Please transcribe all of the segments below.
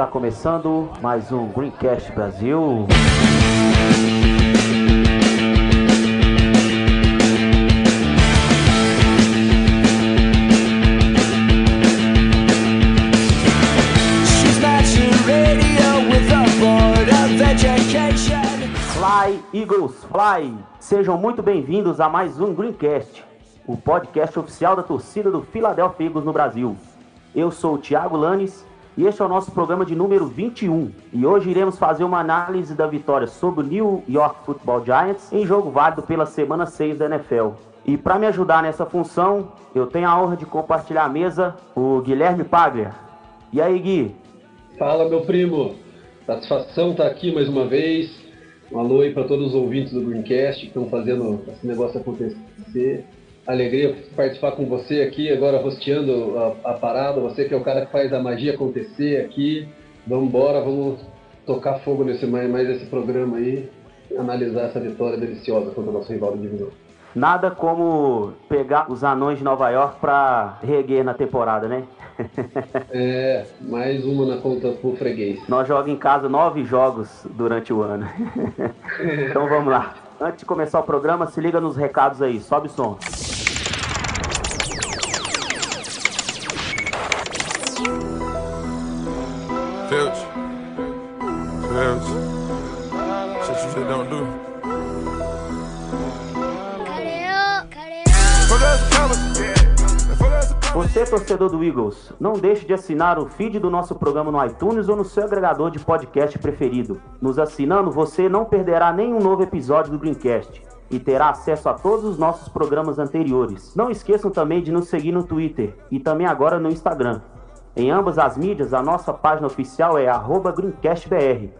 Está começando mais um Greencast Brasil. Fly, Eagles, Fly! Sejam muito bem-vindos a mais um Greencast, o podcast oficial da torcida do Philadelphia Eagles no Brasil. Eu sou o Thiago Lanes e este é o nosso programa de número 21. E hoje iremos fazer uma análise da vitória sobre o New York Football Giants em jogo válido pela semana 6 da NFL. E para me ajudar nessa função, eu tenho a honra de compartilhar a mesa o Guilherme Paglia. E aí, Gui? Fala, meu primo. Satisfação estar aqui mais uma vez. Um alô aí para todos os ouvintes do Greencast que estão fazendo esse negócio acontecer. Alegria participar com você aqui, agora rosteando a, a parada. Você que é o cara que faz a magia acontecer aqui. Vamos embora, vamos tocar fogo nesse mais, mais esse programa aí. Analisar essa vitória deliciosa contra o nosso rival de divisão. Nada como pegar os anões de Nova York para reguer na temporada, né? É, mais uma na conta pro freguês. Nós jogamos em casa nove jogos durante o ano. então vamos lá. Antes de começar o programa, se liga nos recados aí. Sobe o som. Filch. Filch. Torcedor do Eagles, não deixe de assinar o feed do nosso programa no iTunes ou no seu agregador de podcast preferido. Nos assinando, você não perderá nenhum novo episódio do Greencast e terá acesso a todos os nossos programas anteriores. Não esqueçam também de nos seguir no Twitter e também agora no Instagram. Em ambas as mídias, a nossa página oficial é GreencastBR.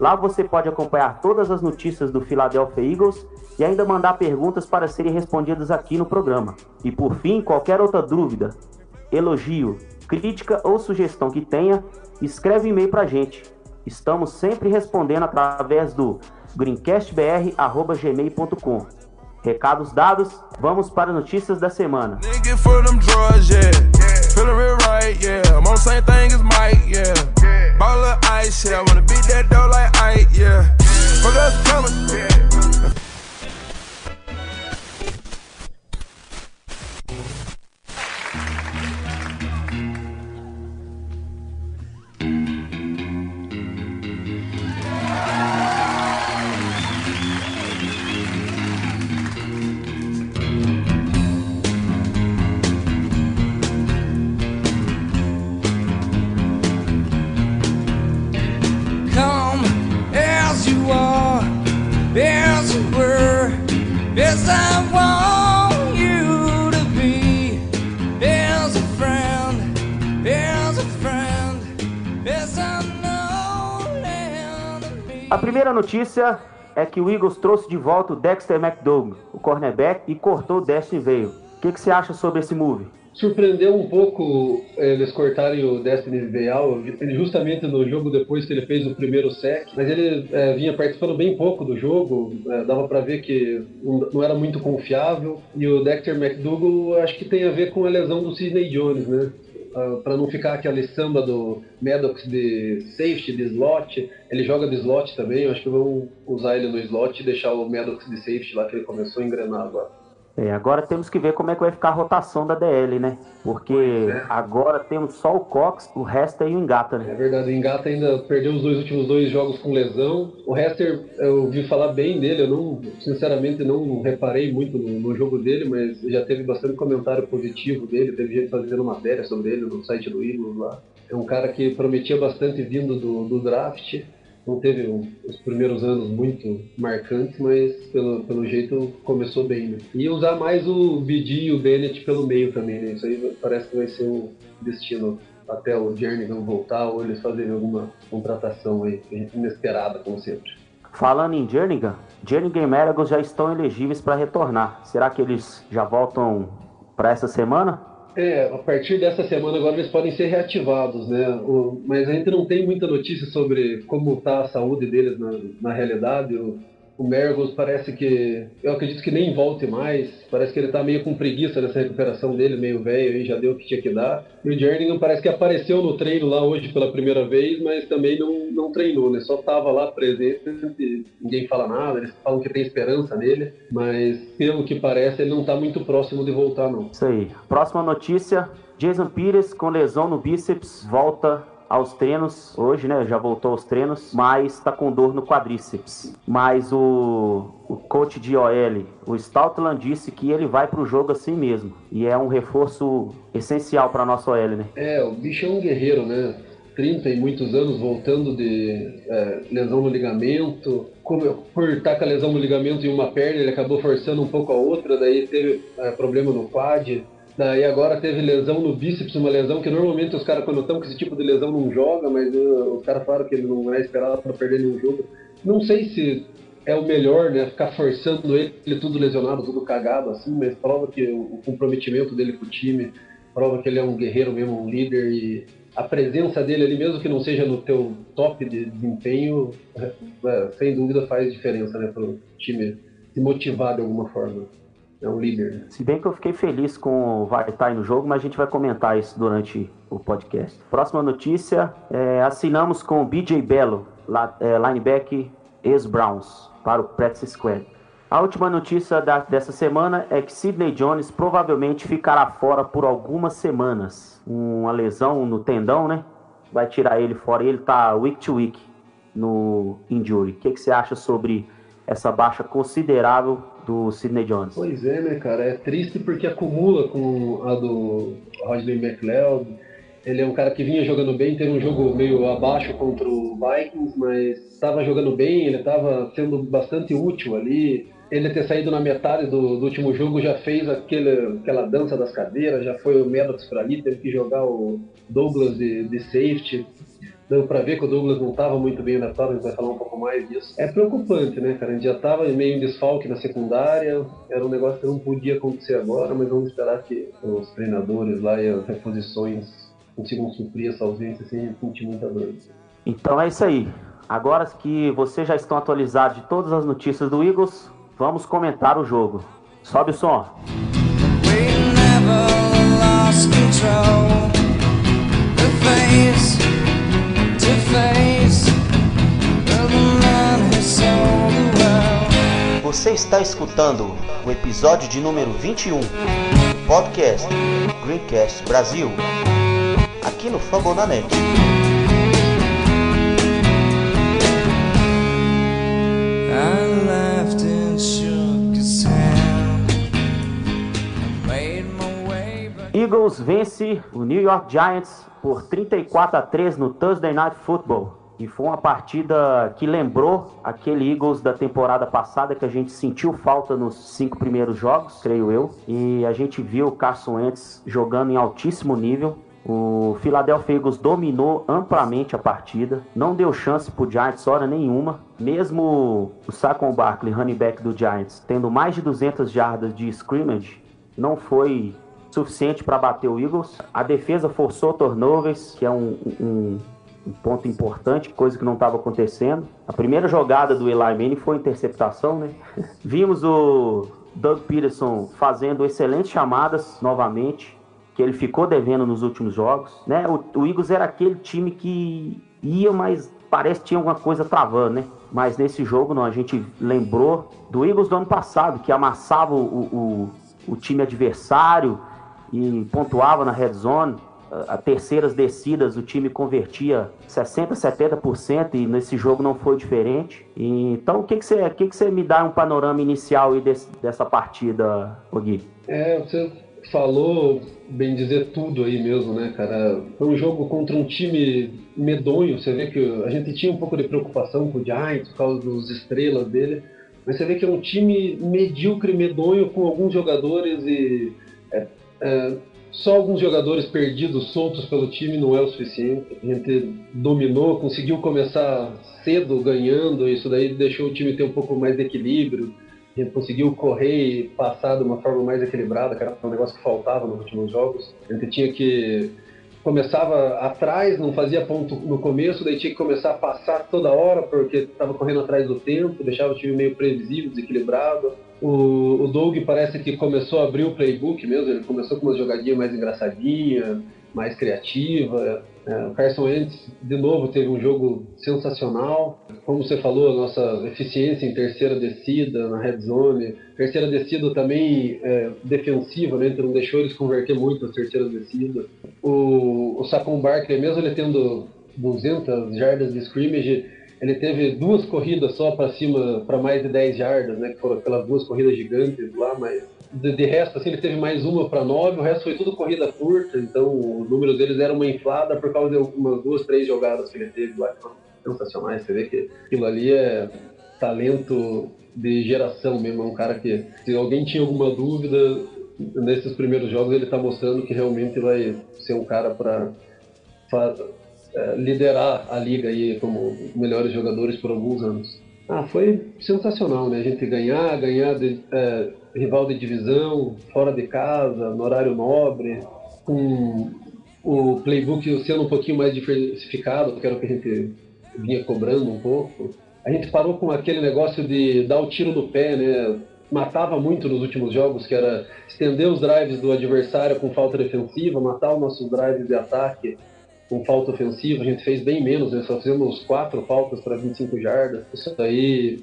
Lá você pode acompanhar todas as notícias do Philadelphia Eagles e ainda mandar perguntas para serem respondidas aqui no programa. E por fim, qualquer outra dúvida, elogio, crítica ou sugestão que tenha, escreve e-mail para a gente. Estamos sempre respondendo através do greencastbr.gmail.com. Recados dados, vamos para as notícias da semana. A primeira notícia é que o Eagles trouxe de volta o Dexter McDougall, o cornerback, e cortou o Destiny Veil. O que, que você acha sobre esse move? Surpreendeu um pouco eles cortarem o Destiny Veal, justamente no jogo depois que ele fez o primeiro sec, mas ele é, vinha participando bem pouco do jogo, é, dava pra ver que não era muito confiável, e o Dexter McDougall acho que tem a ver com a lesão do Sidney Jones, né? Ah, Pra não ficar aquela samba do Maddox de safety, de slot, ele joga de slot também, eu acho que vão usar ele no slot e deixar o Maddox de safety lá que ele começou a engrenar agora. É, agora temos que ver como é que vai ficar a rotação da DL, né? Porque é. agora temos só o Cox, o resto aí o Engata, É né? verdade, o Engata ainda perdeu os dois últimos dois jogos com lesão. O Hester, eu ouvi falar bem dele, eu não, sinceramente não reparei muito no, no jogo dele, mas já teve bastante comentário positivo dele, teve gente fazendo matéria sobre ele no site do Eagles lá. É um cara que prometia bastante vindo do, do draft. Não teve os primeiros anos muito marcantes, mas pelo, pelo jeito começou bem, né? E usar mais o BD e o Bennett pelo meio também, né? Isso aí parece que vai ser um destino até o Jernigan voltar ou eles fazerem alguma contratação aí, inesperada, como sempre. Falando em Jernigan, Jernigan e Maragos já estão elegíveis para retornar. Será que eles já voltam para essa semana? É, a partir dessa semana agora eles podem ser reativados, né? O, mas a gente não tem muita notícia sobre como está a saúde deles na, na realidade. O, o Mergos parece que. Eu acredito que nem volte mais. Parece que ele tá meio com preguiça nessa recuperação dele, meio velho aí, já deu o que tinha que dar. E o Jerningham parece que apareceu no treino lá hoje pela primeira vez, mas também não, não treinou, né? Só tava lá presente, ninguém fala nada, eles falam que tem esperança nele, mas pelo que parece, ele não tá muito próximo de voltar, não. Isso aí. Próxima notícia: Jason Pires com lesão no bíceps volta aos treinos, hoje, né, já voltou aos treinos, mas está com dor no quadríceps. Mas o, o coach de OL, o Stoutland, disse que ele vai para o jogo assim mesmo. E é um reforço essencial para nossa OL, né? É, o bicho é um guerreiro, né? 30 e muitos anos voltando de é, lesão no ligamento. Como, por estar com a lesão no ligamento em uma perna, ele acabou forçando um pouco a outra, daí teve é, problema no quad. Daí agora teve lesão no bíceps, uma lesão que normalmente os caras, quando estão com esse tipo de lesão, não joga, mas uh, os caras falaram que ele não é esperado para perder nenhum jogo. Não sei se é o melhor, né? Ficar forçando ele, ele tudo lesionado, tudo cagado, assim, mas prova que o comprometimento dele com o time, prova que ele é um guerreiro mesmo, um líder e a presença dele ali, mesmo que não seja no teu top de desempenho, é, sem dúvida faz diferença, né? Para o time se motivar de alguma forma é um líder. Né? Se bem que eu fiquei feliz com o Vartai no jogo, mas a gente vai comentar isso durante o podcast. Próxima notícia: é, assinamos com o BJ Belo, é, linebacker ex-Browns, para o Practice Squad. A última notícia da, dessa semana é que Sidney Jones provavelmente ficará fora por algumas semanas. Uma lesão no tendão, né? Vai tirar ele fora e ele tá week to week no injury. O que, que você acha sobre essa baixa considerável do Sidney Jones. Pois é, né, cara? É triste porque acumula com a do Rodney McLeod. Ele é um cara que vinha jogando bem, teve um jogo meio abaixo contra o Vikings, mas estava jogando bem, ele estava sendo bastante útil ali. Ele ter saído na metade do, do, último jogo já fez aquele, aquela dança das cadeiras, já foi o Maddox para ali, teve que jogar o Douglas de, de safety deu para ver que o Douglas não estava muito bem adaptado, a gente vai falar um pouco mais disso. É preocupante, né, cara? A gente já estava meio em desfalque na secundária, era um negócio que não podia acontecer agora, mas vamos esperar que os treinadores lá e as reposições consigam suprir essa ausência sem sentir muita dor. Então é isso aí. Agora que vocês já estão atualizados de todas as notícias do Eagles, vamos comentar o jogo. Sobe o som. We never lost control. The face Você está escutando o episódio de número 21 do podcast Greencast Brasil, aqui no Fambonanet. Eagles vence o New York Giants por 34 a 3 no Thursday Night Football. E foi uma partida que lembrou aquele Eagles da temporada passada que a gente sentiu falta nos cinco primeiros jogos, creio eu. E a gente viu o Carson Wentz jogando em altíssimo nível. O Philadelphia Eagles dominou amplamente a partida, não deu chance pro Giants hora nenhuma. Mesmo o Saquon Barkley, running back do Giants, tendo mais de 200 jardas de scrimmage, não foi suficiente para bater o Eagles. A defesa forçou turnovers, que é um, um, um ponto importante, coisa que não estava acontecendo. A primeira jogada do Eli Manning foi interceptação, né? Vimos o Doug Peterson fazendo excelentes chamadas novamente, que ele ficou devendo nos últimos jogos, né? O, o Eagles era aquele time que ia, mas parece que tinha alguma coisa travando, né? Mas nesse jogo não, a gente lembrou do Eagles do ano passado, que amassava o, o, o time adversário, e pontuava na red zone. A terceiras descidas o time convertia 60%, 70% e nesse jogo não foi diferente. E, então o que, que, você, que, que você me dá um panorama inicial aí desse, dessa partida, Gui? É, você falou, bem dizer, tudo aí mesmo, né, cara? Foi um jogo contra um time medonho. Você vê que a gente tinha um pouco de preocupação com o Giants por causa dos estrelas dele. Mas você vê que é um time medíocre, medonho, com alguns jogadores e é, é, só alguns jogadores perdidos, soltos pelo time, não é o suficiente. A gente dominou, conseguiu começar cedo ganhando, isso daí deixou o time ter um pouco mais de equilíbrio. A gente conseguiu correr e passar de uma forma mais equilibrada, que era um negócio que faltava nos últimos jogos. A gente tinha que começava atrás, não fazia ponto no começo, daí tinha que começar a passar toda hora porque estava correndo atrás do tempo, deixava o time meio previsível, desequilibrado. O, o Doug parece que começou a abrir o playbook mesmo, ele começou com uma jogadinha mais engraçadinha, mais criativa. É, o Carson Wentz, de novo, teve um jogo sensacional. Como você falou, a nossa eficiência em terceira descida, na red zone. Terceira descida também é, defensiva, né? Então não deixou eles converter muito as terceiras descidas. O, o Saquon Barkley, mesmo ele tendo 200 jardas de scrimmage, ele teve duas corridas só para cima, para mais de 10 jardas, né? Que foram aquelas duas corridas gigantes lá, mas de, de resto, assim, ele teve mais uma para nove, o resto foi tudo corrida curta, então o número deles era uma inflada por causa de umas duas, três jogadas que ele teve lá, que foram sensacionais. Você vê que aquilo ali é talento de geração mesmo, é um cara que, se alguém tinha alguma dúvida, nesses primeiros jogos ele está mostrando que realmente vai ser um cara para é, liderar a liga aí como melhores jogadores por alguns anos. Ah, foi sensacional, né? A gente ganhar, ganhar de, é, rival de divisão, fora de casa, no horário nobre, com o playbook sendo um pouquinho mais diversificado, que era o que a gente vinha cobrando um pouco. A gente parou com aquele negócio de dar o tiro no pé, né? Matava muito nos últimos jogos, que era estender os drives do adversário com falta defensiva, matar os nossos drives de ataque com falta ofensiva. A gente fez bem menos, né? só fizemos quatro faltas para 25 jardas. Isso aí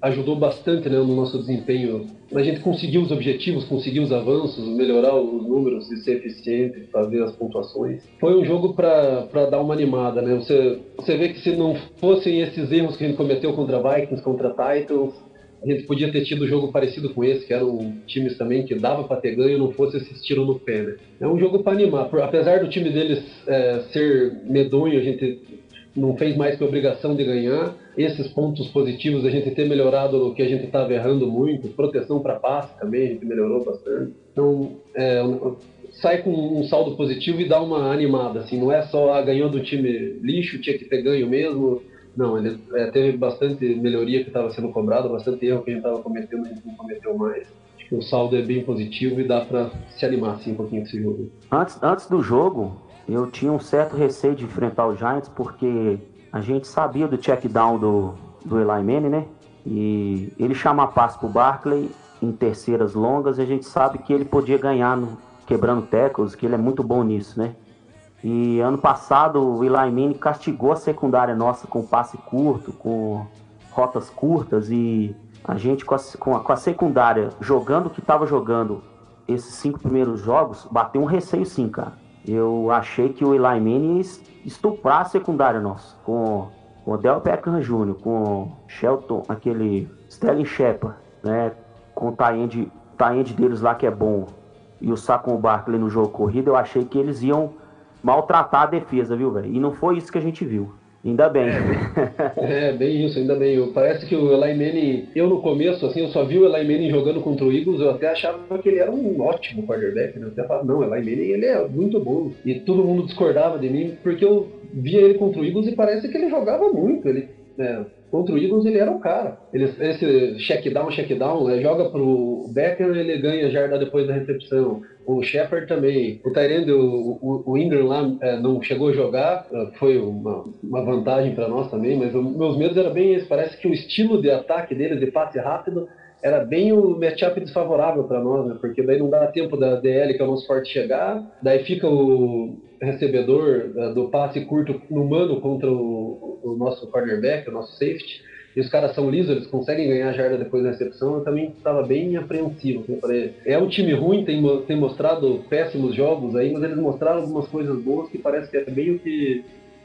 ajudou bastante né, no nosso desempenho. A gente conseguiu os objetivos, conseguiu os avanços, melhorar os números e ser eficiente, fazer as pontuações. Foi um jogo para dar uma animada, né? Você, você vê que se não fossem esses erros que a gente cometeu contra Vikings, contra Titans, a gente podia ter tido um jogo parecido com esse, que eram times também que dava para ter ganho não fosse esse tiro no pé, né? É um jogo para animar. Apesar do time deles é, ser medonho, a gente não fez mais que obrigação de ganhar. Esses pontos positivos, a gente ter melhorado o que a gente estava errando muito, proteção para passe também, a gente melhorou bastante. Então, é, sai com um saldo positivo e dá uma animada, assim, não é só, ah, ganhou do time lixo, tinha que ter ganho mesmo. Não, ele é, teve bastante melhoria que estava sendo cobrada, bastante erro que a gente estava cometendo, a gente não cometeu mais o saldo é bem positivo e dá para se animar assim um pouquinho com esse jogo. Antes, antes do jogo, eu tinha um certo receio de enfrentar o Giants porque a gente sabia do check down do, do Eli Manning, né? E ele chama a passe pro Barkley em terceiras longas e a gente sabe que ele podia ganhar no, quebrando tackles, que ele é muito bom nisso, né? E ano passado o Eli Manning castigou a secundária nossa com passe curto, com rotas curtas e a gente com a, com a, com a secundária jogando o que estava jogando esses cinco primeiros jogos, bateu um receio sim, cara. Eu achei que o Eli Manning ia estuprar a secundária nossa, com o Odell Beckham Jr., com Shelton, aquele Sterling Shepard, né, com o tie-end deles lá que é bom, e o Saquon Barkley no jogo corrido, eu achei que eles iam maltratar a defesa, viu, velho? E não foi isso que a gente viu. Ainda bem. É, bem isso, ainda bem. Parece que o Eli Manning, eu no começo, assim, eu só vi o Eli Manning jogando contra o Eagles, eu até achava que ele era um ótimo quarterback, né? Eu até falava, não, o Eli Manning, ele é muito bom. E todo mundo discordava de mim, porque eu via ele contra o Eagles e parece que ele jogava muito. Ele, né, contra o Eagles ele era o cara. Ele, esse check down, check down, né, joga pro Becker, ele ganha jarda depois da recepção o Shepard também. O Tyrande, o, o, o, Ingram lá é, não chegou a jogar, é, foi uma, uma vantagem para nós também, mas o, meus medos eram bem. Parece que o estilo de ataque deles, de passe rápido, era bem o matchup desfavorável para nós, né? Porque daí não dá tempo da DL, que é o nosso forte, chegar, daí fica o recebedor é, do passe curto no mano contra o, o nosso cornerback, o nosso safety e os caras são lisos, eles conseguem ganhar a jarda depois da recepção, eu também estava bem apreensivo. É um time ruim, tem, tem mostrado péssimos jogos aí, mas eles mostraram algumas coisas boas que parece que é meio que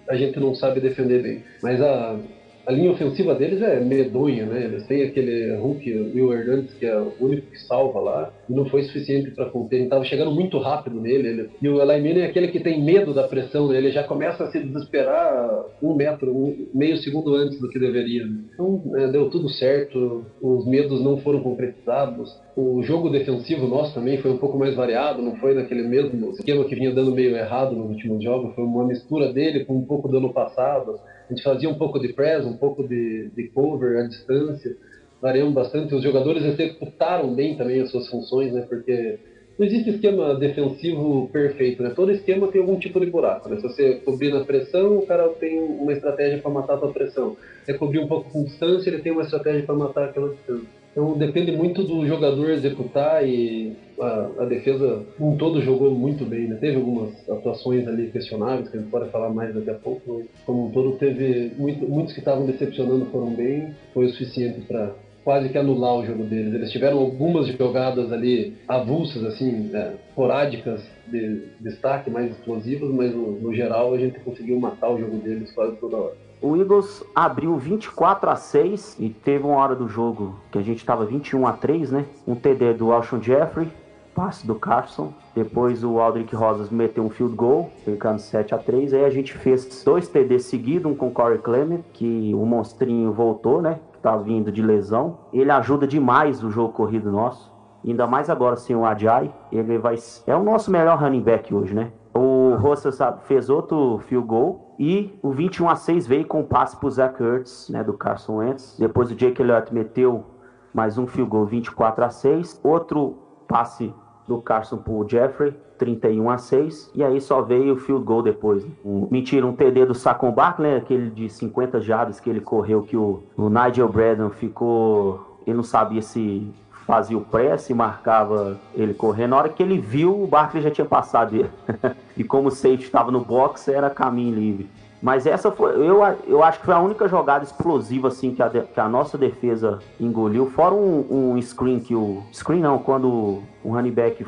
a gente não sabe defender bem. Mas a, a linha ofensiva deles é medonha, né? Eles têm aquele Hulk, Will Hernandez, que é o único que salva lá. e não foi suficiente para conter. Ele estava chegando muito rápido nele. Ele, e o Eli Manning é aquele que tem medo da pressão, né? ele já começa a se desesperar um metro, um, meio segundo antes do que deveria. Então é, deu tudo certo, os medos não foram concretizados. O jogo defensivo nosso também foi um pouco mais variado, não foi naquele mesmo esquema que vinha dando meio errado nos últimos jogos, foi uma mistura dele com um pouco do ano passado. A gente fazia um pouco de press, um pouco de, de cover à distância variamos bastante. Os jogadores executaram bem também as suas funções, né? Porque não existe esquema defensivo perfeito, né? Todo esquema tem algum tipo de buraco, né? Se você cobrir na pressão, o cara tem uma estratégia para matar a sua pressão. Se você cobrir um pouco com distância, ele tem uma estratégia para matar aquela distância. Então depende muito do jogador executar e a, a, defesa um todo jogou muito bem, né? Teve algumas atuações ali questionáveis que a gente pode falar mais daqui a pouco, mas como um todo teve muito, muitos que estavam decepcionando foram bem, foi o suficiente para quase que anular o jogo deles. Eles tiveram algumas jogadas ali avulsas, assim, é, porádicas de destaque, mais explosivas, mas no, no, geral a gente conseguiu matar o jogo deles quase toda hora. O Eagles abriu 24 a 6 e teve uma hora do jogo que a gente estava 21 a 3, né? Um TD do Alshon Jeffrey, passe do Carson. Depois o Aldrich Rosas meteu um field goal, ficando 7 a 3 Aí a gente fez dois TD seguidos, um com Corey Clement, que o monstrinho voltou, né? tá vindo de lesão. Ele ajuda demais o jogo corrido nosso. Ainda mais agora sem o Ajay. Ele vai. É o nosso melhor running back hoje, né? O Russell fez outro field goal. E o 21 a 6 veio com o passe pro Zach Ertz, né? Do Carson Wentz. Depois o Jake Elliott meteu mais um field goal 24 a 6. Outro passe do Carson pro Jeffrey. 31 a 6, e aí só veio o field goal depois. Né? Um, mentira, um TD do Saquon Barkley, aquele de 50 jardas que ele correu, que o, o Nigel Bradon ficou. Ele não sabia se fazia o press e marcava ele correndo. Na hora que ele viu, o Barkley já tinha passado ele. e como o safety estava no box, era caminho livre. Mas essa foi, eu, eu acho que foi a única jogada explosiva assim que a, que a nossa defesa engoliu. Fora um, um screen que o. Screen não, quando o running back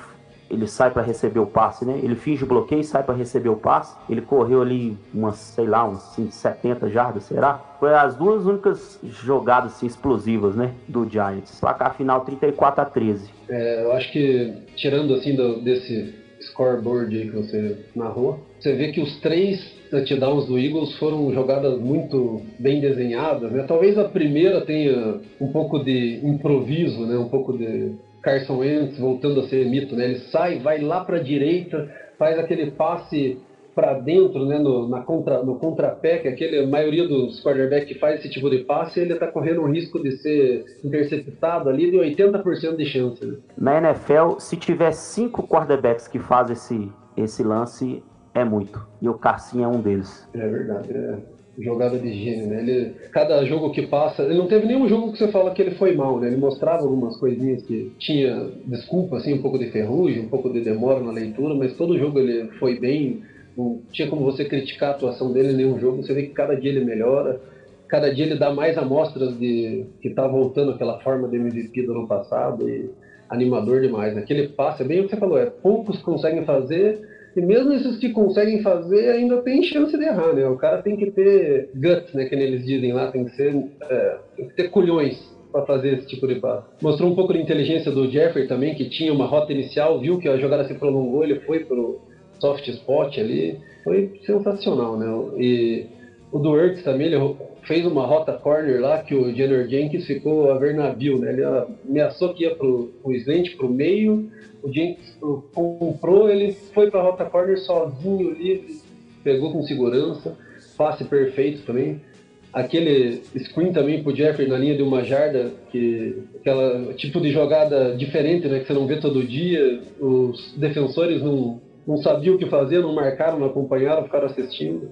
ele sai para receber o passe, né? Ele finge o bloqueio, sai para receber o passe. Ele correu ali umas, sei lá, uns 70 jardas, será? Foi as duas únicas jogadas assim, explosivas, né, do Giants. Placar final 34 a 13. É, eu acho que tirando assim do, desse scoreboard aí que você narrou, você vê que os três touchdowns do Eagles foram jogadas muito bem desenhadas, né? Talvez a primeira tenha um pouco de improviso, né? Um pouco de Carson Wentz voltando a ser mito, né? Ele sai, vai lá para a direita, faz aquele passe para dentro, né, no, na contra, no contrapé, que aquele, a maioria dos quarterbacks que faz esse tipo de passe, ele está correndo o risco de ser interceptado ali de 80% de chance. Né? Na NFL, se tiver cinco quarterbacks que fazem esse, esse lance, é muito. E o Carcinho é um deles. É verdade, é jogada de gênio, né? Ele, cada jogo que passa, ele não teve nenhum jogo que você fala que ele foi mal, né? Ele mostrava algumas coisinhas que tinha desculpa, assim, um pouco de ferrugem, um pouco de demora na leitura, mas todo jogo ele foi bem. Não tinha como você criticar a atuação dele em nenhum jogo. Você vê que cada dia ele melhora, cada dia ele dá mais amostras de que tá voltando aquela forma de MVP do ano passado e animador demais. Né? Aquele passe, é bem o que você falou, é poucos conseguem fazer e mesmo esses que conseguem fazer ainda tem chance de errar, né? O cara tem que ter guts, né? Que eles dizem lá, tem que ser, é, tem que ter culhões para fazer esse tipo de passe. Mostrou um pouco de inteligência do Jeffrey também, que tinha uma rota inicial, viu que a jogada se prolongou, ele foi pro soft spot ali. Foi sensacional, né? E o do Ertz também, ele fez uma rota corner lá que o Jenner Jenkins ficou a ver navio, né? Ele ameaçou que ia pro, pro slant, pro meio, o Jenkins comprou, ele foi para a rota corner sozinho, livre, pegou com segurança, passe perfeito também. Aquele screen também pro Jeffrey na linha de uma jarda, que aquela tipo de jogada diferente, né, que você não vê todo dia. Os defensores não, não sabiam o que fazer, não marcaram, não acompanharam, ficaram assistindo.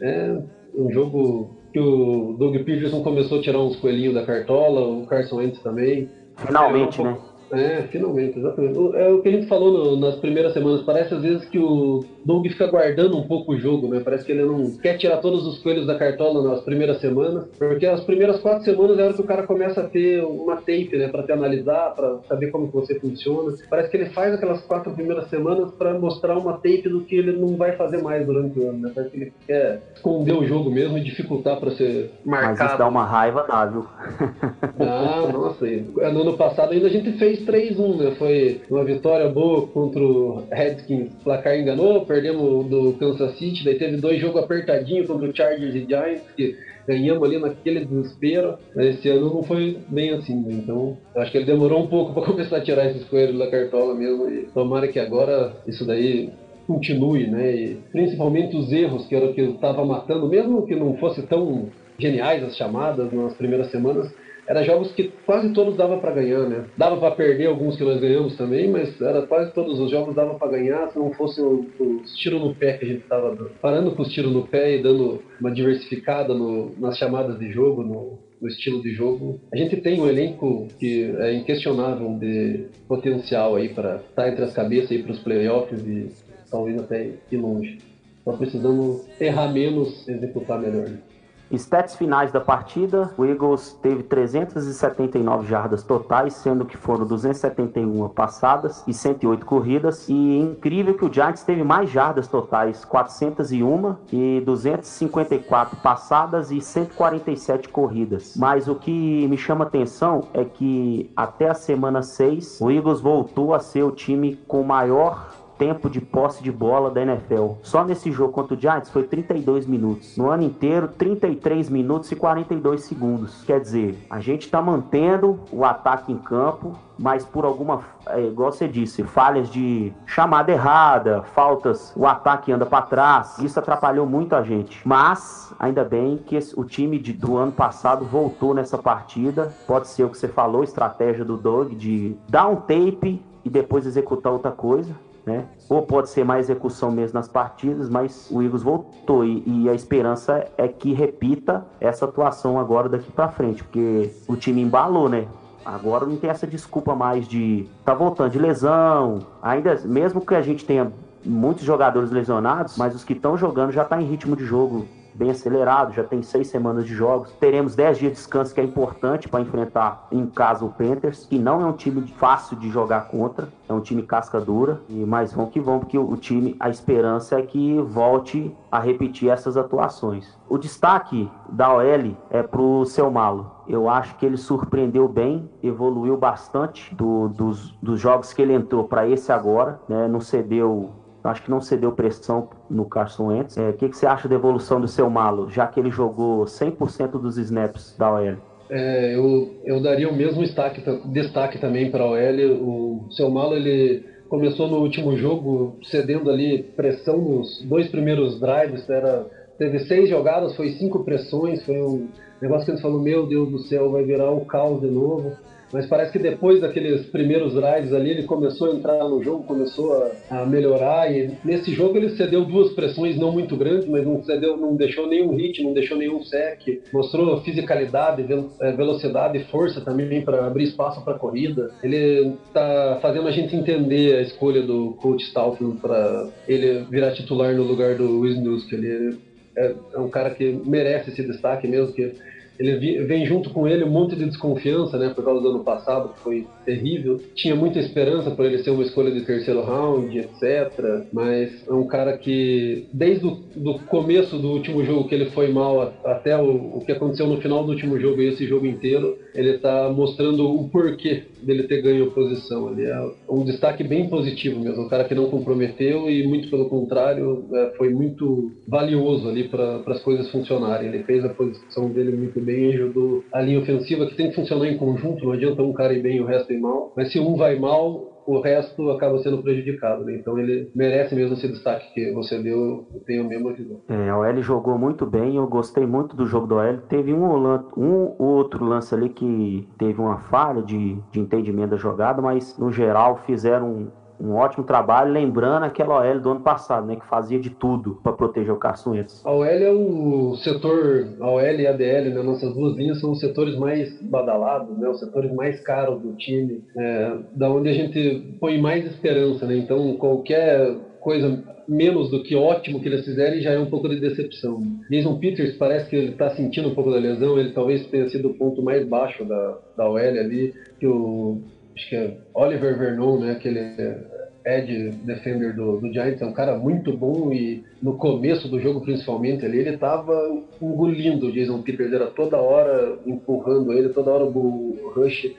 É um jogo que o Doug Peterson começou a tirar uns coelhinhos da cartola, o Carson Wentz também. Finalmente, é, né? É, finalmente, exatamente. É o que a gente falou no, nas primeiras semanas. Parece às vezes que o Doug fica guardando um pouco o jogo, né? Parece que ele não quer tirar todos os coelhos da cartola nas primeiras semanas, porque as primeiras quatro semanas é hora que o cara começa a ter uma tape, né? Pra te analisar, pra saber como você funciona. Parece que ele faz aquelas quatro primeiras semanas para mostrar uma tape do que ele não vai fazer mais durante o ano, né? Parece que ele quer esconder o jogo mesmo e dificultar para ser marcado. Mas isso dá uma raiva, dá, viu? Ah, nossa. No ano passado ainda a gente fez 3-1, né? Foi uma vitória boa contra o Redskins. O placar enganou, perdemos do Kansas City, daí teve dois jogos apertadinhos contra o Chargers e Giants, que ganhamos ali naquele desespero. Mas esse ano não foi bem assim, né? Então, acho que ele demorou um pouco para começar a tirar esses coelhos da cartola mesmo. E tomara que agora isso daí continue, né? E principalmente os erros que era o que estava matando, mesmo que não fosse tão geniais as chamadas nas primeiras semanas, era jogos que quase todos dava para ganhar, né? Dava para perder alguns que nós ganhamos também, mas era quase todos os jogos dava para ganhar se não fosse os tiros no pé que a gente estava dando. Parando com os tiros no pé e dando uma diversificada no, nas chamadas de jogo, no, no estilo de jogo. A gente tem um elenco que é inquestionável de potencial aí para estar tá entre as cabeças aí para os playoffs e talvez até ir longe. Só precisamos errar menos, executar melhor. Stats finais da partida: o Eagles teve 379 jardas totais, sendo que foram 271 passadas e 108 corridas. E incrível que o Giants teve mais jardas totais, 401 e 254 passadas e 147 corridas. Mas o que me chama atenção é que até a semana 6, o Eagles voltou a ser o time com maior tempo de posse de bola da NFL. Só nesse jogo contra o Giants foi 32 minutos. No ano inteiro, 33 minutos e 42 segundos. Quer dizer, a gente está mantendo o ataque em campo, mas por alguma, é, igual você disse, falhas de chamada errada, faltas, o ataque anda para trás. Isso atrapalhou muito a gente. Mas ainda bem que esse, o time de, do ano passado voltou nessa partida. Pode ser o que você falou, estratégia do Doug de dar um tape e depois executar outra coisa né? Ou pode ser mais execução mesmo nas partidas, mas o Eagles voltou e, e a esperança é que repita essa atuação agora daqui para frente, porque o time embalou, né? Agora não tem essa desculpa mais de tá voltando de lesão, ainda mesmo que a gente tenha muitos jogadores lesionados, mas os que estão jogando já tá em ritmo de jogo bem acelerado, já tem seis semanas de jogos. Teremos dez dias de descanso, que é importante para enfrentar em casa o Panthers, que não é um time fácil de jogar contra, é um time casca dura, e mais vão que vão, porque o time, a esperança é que volte a repetir essas atuações. O destaque da OL é pro seu malo. Eu acho que ele surpreendeu bem, evoluiu bastante do, dos, dos jogos que ele entrou para esse agora, né? Não cedeu acho que não cedeu pressão no Carson Wentz. É, o que, que, você acha da evolução do seu Malo, já que ele jogou 100% dos snaps da OL? É, eu, eu daria o mesmo destaque, destaque também para a OL. O seu Malo ele começou no último jogo cedendo ali pressão nos dois primeiros drives. Era, teve seis jogadas, foi cinco pressões, foi um negócio que eles falou: Meu Deus do céu, vai virar um caos de novo mas parece que depois daqueles primeiros drives ali, ele começou a entrar no jogo, começou a, a, melhorar. E nesse jogo ele cedeu duas pressões não muito grandes, mas não cedeu, não deixou nenhum hit, não deixou nenhum sec. Mostrou fisicalidade, é, velocidade e força também para abrir espaço para corrida. Ele está fazendo a gente entender a escolha do coach Stauffman para ele virar titular no lugar do que Ele é, é um cara que merece esse destaque mesmo, que ele vem junto com ele um monte de desconfiança, né, por causa do ano passado, que foi terrível. Tinha muita esperança por ele ser uma escolha de terceiro round, etc. Mas é um cara que, desde o do começo do último jogo que ele foi mal até o, o que aconteceu no final do último jogo e esse jogo inteiro, ele está mostrando o porquê dele ter ganho posição. Ele é um destaque bem positivo mesmo, um cara que não comprometeu e muito pelo contrário é, foi muito valioso ali para as coisas funcionarem. Ele fez a posição dele muito bem, ajudou a linha ofensiva que tem que funcionar em conjunto. Não adianta um cara ir bem e o resto ir mal. Mas se um vai mal, o resto acaba sendo prejudicado, né? Então ele merece mesmo esse destaque que você deu, eu tenho a mesma visão. É, a OL jogou muito bem, eu gostei muito do jogo do OL. Teve um, um outro lance ali que teve uma falha de, de entendimento da jogada, mas no geral fizeram um ótimo trabalho, lembrando aquela OL do ano passado, né, que fazia de tudo para proteger o Wentz. A OL é o setor, a OL e a DL, né, nossas duas linhas são os setores mais badalados, né, os setores mais caros do time, é, da onde a gente põe mais esperança, né, então qualquer coisa menos do que ótimo que eles fizeram e já é um pouco de decepção. Jason Peters parece que ele está sentindo um pouco da lesão, ele talvez tenha sido o ponto mais baixo da, da OL ali, que o acho que é Oliver Vernon, né, aquele edge defender do, do Giants, é um cara muito bom e no começo do jogo principalmente ali, ele estava engolindo o Jason Peters, era toda hora empurrando ele, toda hora o rush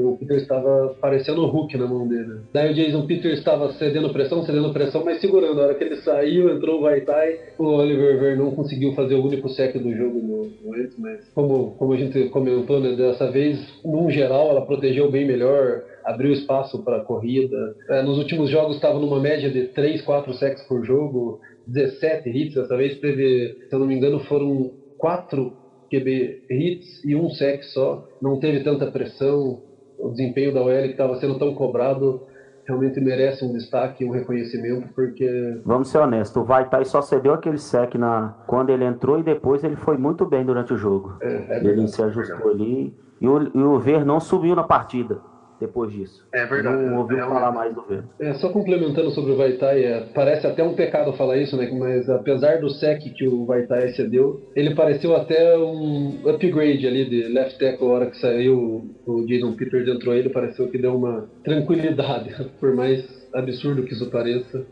o Peter estava parecendo o Hulk na mão dele. Daí o Jason Peter estava cedendo pressão, cedendo pressão, mas segurando. A hora que ele saiu, entrou o Vaitai, o Oliver Vernon conseguiu fazer o único sec do jogo no, no mas como, como a gente comentou, né, dessa vez, num geral, ela protegeu bem melhor, abriu espaço para a corrida. É, nos últimos jogos estava numa média de 3, 4 sacks por jogo, 17 hits. Dessa vez teve, se eu não me engano, foram 4 QB hits e um sec só. Não teve tanta pressão o desempenho da OL que estava sendo tão cobrado realmente merece um destaque, um reconhecimento, porque... Vamos ser honestos, o Vaitai só cedeu aquele sec na... quando ele entrou e depois ele foi muito bem durante o jogo. É, é ele se ajustou ali e o, e o Ver não subiu na partida depois disso. É verdade. Não ouviu é falar mais do Verde. É, só complementando sobre o Vaitai, é, parece até um pecado falar isso, né? Mas apesar do sec que o Vaitai cedeu, ele pareceu até um upgrade ali de left tackle. A hora que saiu o Jason Peters entrou ele, pareceu que deu uma tranquilidade, por mais absurdo que isso pareça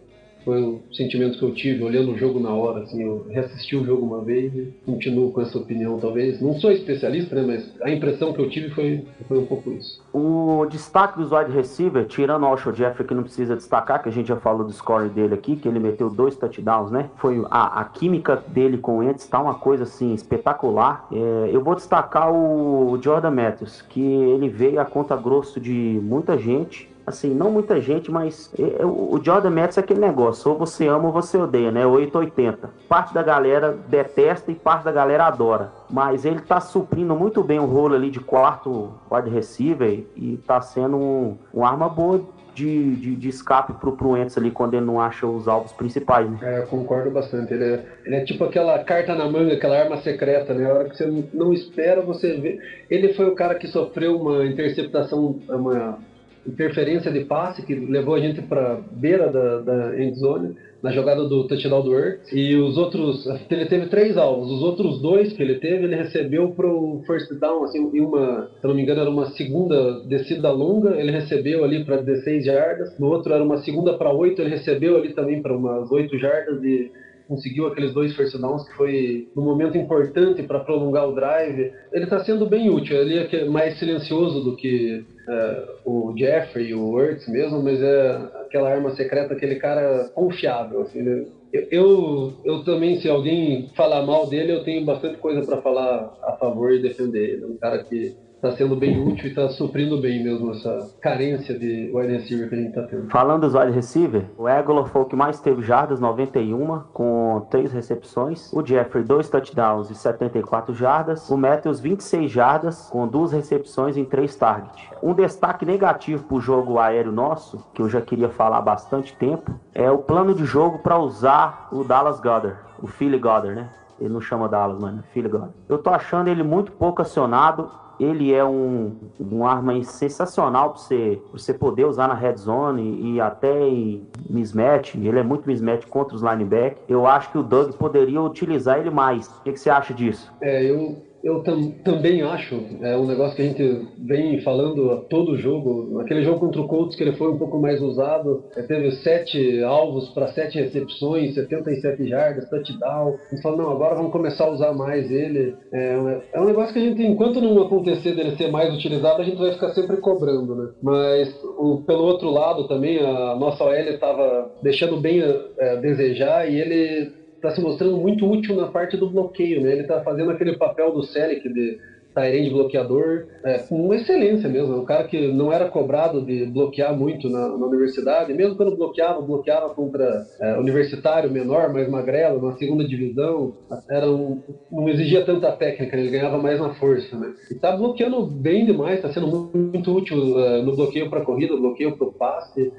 foi o sentimento que eu tive olhando o jogo na hora. Assim, eu reassisti o jogo uma vez e continuo com essa opinião, talvez. Não sou especialista, né, mas a impressão que eu tive foi, foi um pouco isso. O destaque dos wide receiver, tirando o Alshon Jeffrey, que não precisa destacar, que a gente já falou do score dele aqui, que ele meteu dois touchdowns, né? Foi a, a química dele com o Ents tá uma coisa assim espetacular. É, eu vou destacar o Jordan Matthews, que ele veio a conta grosso de muita gente assim, não muita gente, mas é, é, o Jordan Metz é aquele negócio, ou você ama ou você odeia, né? 880. Parte da galera detesta e parte da galera adora. Mas ele tá suprindo muito bem o rolo ali de quarto wide receiver e tá sendo um, uma arma boa de, de, de, escape pro Pruentes ali quando ele não acha os alvos principais, né? É, eu concordo bastante. Ele é, ele é tipo aquela carta na manga, aquela arma secreta, né? A hora que você não espera, você vê. Ele foi o cara que sofreu uma interceptação, uma interferência de passe que levou a gente para beira da, da endzone na jogada do touchdown do Earth. E os outros, ele teve três alvos. Os outros dois que ele teve, ele recebeu pro first down, assim, em uma, se não me engano, era uma segunda descida longa, ele recebeu ali para 16 jardas. No outro era uma segunda para 8, ele recebeu ali também para umas 8 jardas e conseguiu aqueles dois first downs que foi no momento importante para prolongar o drive. Ele está sendo bem útil, ele é mais silencioso do que é, o Jeffrey o Ertz mesmo, mas é aquela arma secreta, aquele cara confiável. Assim, né? eu, eu, eu, também, se alguém falar mal dele, eu tenho bastante coisa para falar a favor e defender ele. É um cara que está sendo bem útil e está suprindo bem mesmo essa carência de wide receiver que a gente está tendo. Falando dos wide receiver, o Egolor foi o que mais teve jardas, 91, com 3 recepções. O Jeffrey, 2 touchdowns e 74 jardas. O Matthews, 26 jardas, com 2 recepções em 3 targets. Um destaque negativo para o jogo aéreo nosso, que eu já queria falar há bastante tempo, é o plano de jogo para usar o Dallas Goddard, o Philly Goddard, né? Ele não chama Dallas, mano, Philly Goddard. Eu tô achando ele muito pouco acionado ele é um, um arma sensacional para você, você poder usar na red zone e até em mismatch. Ele é muito mismatch contra os linebackers. Eu acho que o Doug poderia utilizar ele mais. O que, que você acha disso? É, eu eu tam, também acho, é um negócio que a gente vem falando a todo jogo. Aquele jogo contra o Colts que ele foi um pouco mais usado, é, teve sete alvos para sete recepções, 77 jardas, touchdown. A gente fala, não, agora vamos começar a usar mais ele. É, é um negócio que a gente, enquanto não acontecer dele ser mais utilizado, a gente vai ficar sempre cobrando, né? Mas o, pelo outro lado também, a nossa OL estava deixando bem a, a desejar e ele está se mostrando muito útil na parte do bloqueio, né? Ele está fazendo aquele papel do Selic de Tyrande bloqueador, é, com excelência mesmo. Um cara que não era cobrado de bloquear muito na, na universidade, mesmo quando bloqueava, bloqueava contra é, universitário menor, mais magrelo, na segunda divisão. Era um, não exigia tanta técnica, ele ganhava mais na força, né? E tá bloqueando bem demais, está sendo muito, muito útil uh, no bloqueio para corrida, bloqueio para o passe.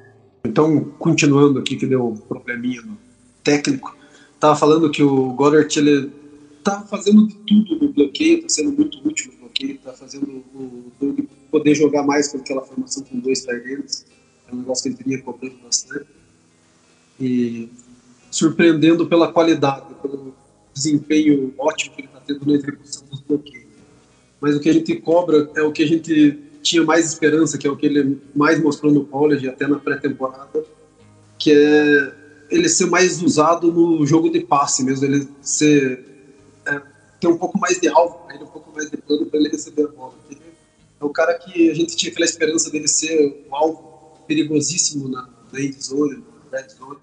Então, continuando aqui, que deu um probleminha técnico, estava falando que o Goddard ele tá fazendo de tudo no bloqueio, está sendo muito útil no bloqueio, está fazendo o Doug poder jogar mais com aquela formação com dois targets, é um negócio que ele vinha cobrando bastante. e surpreendendo pela qualidade, pelo desempenho ótimo que ele está tendo na execução dos bloqueios. Mas o que a gente cobra é o que a gente tinha mais esperança, que é o que ele mais mostrou no college, até na pré-temporada, que é ele ser mais usado no jogo de passe mesmo, ele ser é, ter um pouco mais de alvo, ele um pouco mais de plano para ele receber a bola. Ele é o cara que a gente tinha aquela esperança dele ser um alvo perigosíssimo na, end zone, na red zone,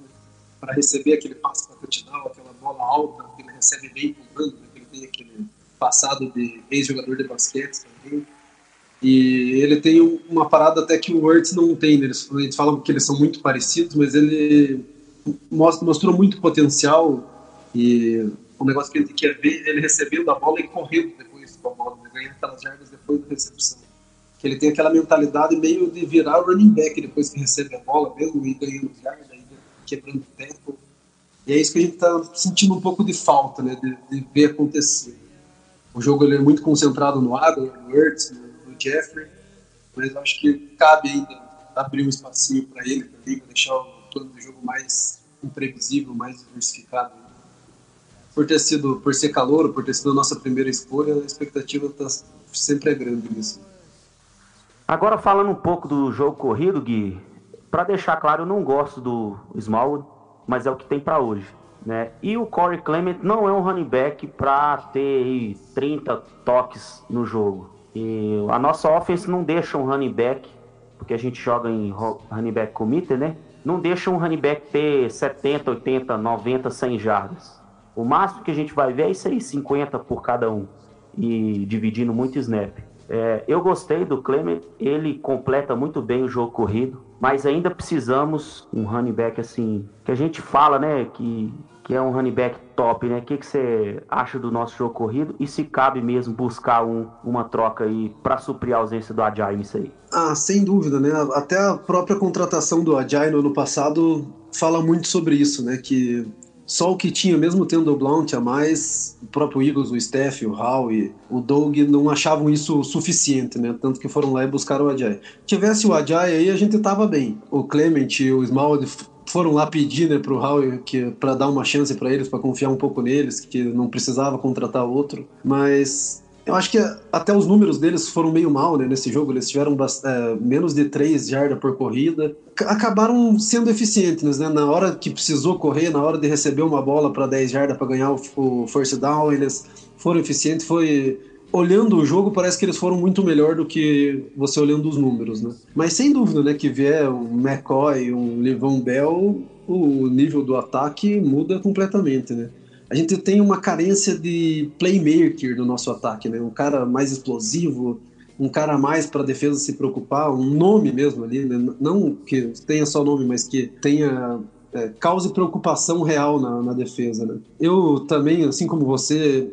para receber aquele passe para touchdown, aquela bola alta que ele recebe bem pulando, né, que ele tem aquele passado de ex-jogador de basquete também. E ele tem uma parada até que o Words não tem. Né? Eles, eles falam que eles são muito parecidos, mas ele mostrou muito potencial e o negócio que gente quer ver ele recebendo a bola e correndo depois com a bola, né? ganhando aquelas jardas depois da recepção. Que ele tem aquela mentalidade meio de virar running back depois que recebe a bola mesmo e ganhando jardas, quebrando tempo. E é isso que a gente está sentindo um pouco de falta, né, de, de, ver acontecer. O jogo ele é muito concentrado no Adam, no Ertz, no, no Jeffrey, mas acho que cabe ainda abrir um espacinho para ele também, para deixar o plano do jogo mais imprevisível, mais diversificado. Por ter sido, por ser calor, por ter sido a nossa primeira escolha, a expectativa tá, sempre é grande nisso. Agora falando um pouco do jogo corrido, Gui, para deixar claro, eu não gosto do Smallwood, mas é o que tem para hoje. Né? E o Corey Clement não é um running back para ter 30 toques no jogo. E a nossa offense não deixa um running back, porque a gente joga em running back committee, né? Não deixa um running back ter 70, 80, 90, 100 jardas. O máximo que a gente vai ver é isso aí, 50 por cada um. E dividindo muito snap. É, eu gostei do Clement, ele completa muito bem o jogo corrido, mas ainda precisamos um running back assim, que a gente fala, né, que, que é um running back top, né? O que, que você acha do nosso jogo corrido e se cabe mesmo buscar um, uma troca aí para suprir a ausência do Ajay nisso aí? Ah, sem dúvida, né? Até a própria contratação do Ajay no ano passado fala muito sobre isso, né? Que só o que tinha, mesmo tendo o Blount a mais, o próprio Eagles, o Steph, o Howie, o Doug não achavam isso suficiente, né? Tanto que foram lá e buscaram o Ajay. Tivesse o Ajay aí, a gente tava bem. O Clement e o Small foram lá pedir né, para o Howie para dar uma chance para eles, para confiar um pouco neles, que não precisava contratar outro. Mas eu acho que até os números deles foram meio mal né, nesse jogo. Eles tiveram é, menos de 3 jardas por corrida. Acabaram sendo eficientes né? Na hora que precisou correr, na hora de receber uma bola para 10 jardas para ganhar o, o down, eles foram eficientes. Foi olhando o jogo, parece que eles foram muito melhor do que você olhando os números, né? Mas sem dúvida, né, que vier um McCoy, um Levon Bell, o nível do ataque muda completamente, né? a gente tem uma carência de playmaker no nosso ataque, né? Um cara mais explosivo, um cara mais para a defesa se preocupar, um nome mesmo ali, né? não que tenha só nome, mas que tenha é, cause preocupação real na, na, defesa. Né? Eu também, assim como você,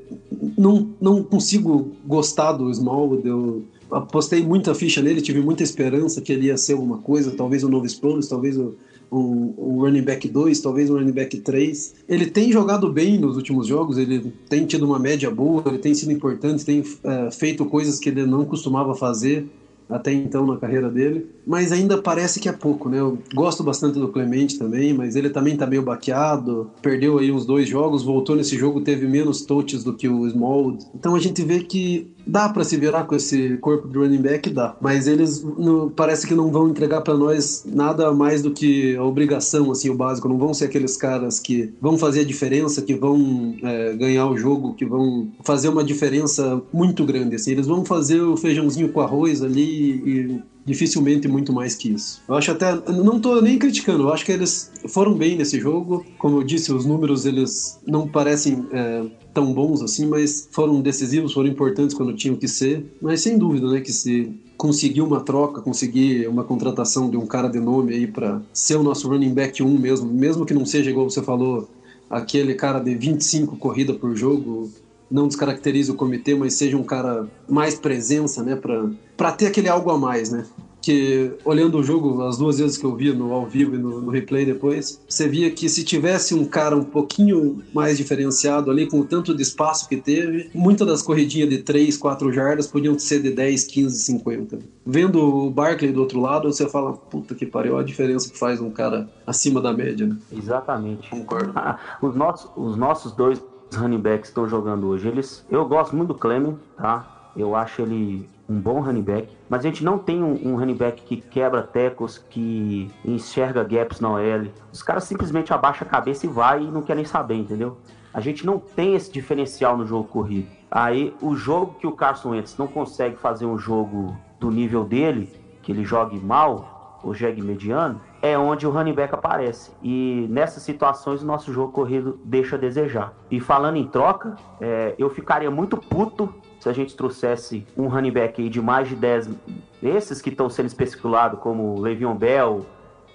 não, não consigo gostar do Smallwood. Eu apostei muita ficha nele, tive muita esperança que ele ia ser alguma coisa, talvez o novo Exploros, talvez o um, um running back 2, talvez um running back 3. Ele tem jogado bem nos últimos jogos, ele tem tido uma média boa, ele tem sido importante, tem é, feito coisas que ele não costumava fazer até então na carreira dele, mas ainda parece que é pouco, né? Eu gosto bastante do Clemente também, mas ele também tá meio baqueado, perdeu aí uns dois jogos, voltou nesse jogo, teve menos touches do que o Small. Então a gente vê que dá para se virar com esse corpo de running back, dá. Mas eles não, parece que não vão entregar para nós nada mais do que a obrigação, assim, o básico. Não vão ser aqueles caras que vão fazer a diferença, que vão é, ganhar o jogo, que vão fazer uma diferença muito grande, assim. Eles vão fazer o feijãozinho com arroz ali e dificilmente muito mais que isso. Eu acho até, não tô nem criticando, eu acho que eles foram bem nesse jogo. Como eu disse, os números eles não parecem é, tão bons assim, mas foram decisivos, foram importantes quando tinham que ser. Mas sem dúvida, né, que se conseguir uma troca, conseguir uma contratação de um cara de nome aí para ser o nosso running back 1 mesmo, mesmo que não seja igual você falou, aquele cara de 25 corrida por jogo, não descaracterize o comitê, mas seja um cara mais presença, né, para ter aquele algo a mais, né? que olhando o jogo as duas vezes que eu vi no ao vivo e no, no, replay depois, você via que se tivesse um cara um pouquinho mais diferenciado ali, com o tanto de espaço que teve, muitas das corridinhas de 3, 4 jardas podiam ser de 10, 15, 50. Vendo o Barkley do outro lado, você fala, puta que pariu, a diferença que faz um cara acima da média. Né? Exatamente. Concordo. os, nossos, os nossos dois running backs estão jogando hoje, eles, eu gosto muito do Clement, tá? Eu acho ele um bom running back, mas a gente não tem um, um running back que quebra tecos, que enxerga gaps na OL. Os caras simplesmente abaixam a cabeça e vai e não quer nem saber, entendeu? A gente não tem esse diferencial no jogo corrido. Aí o jogo que o Carson Wentz não consegue fazer um jogo do nível dele, que ele jogue mal, ou jogue mediano, é onde o running back aparece. E nessas situações o nosso jogo corrido deixa a desejar. E falando em troca, é, eu ficaria muito puto se a gente trouxesse um running back de mais de 10, esses que estão sendo especulados, como Le'Veon Bell,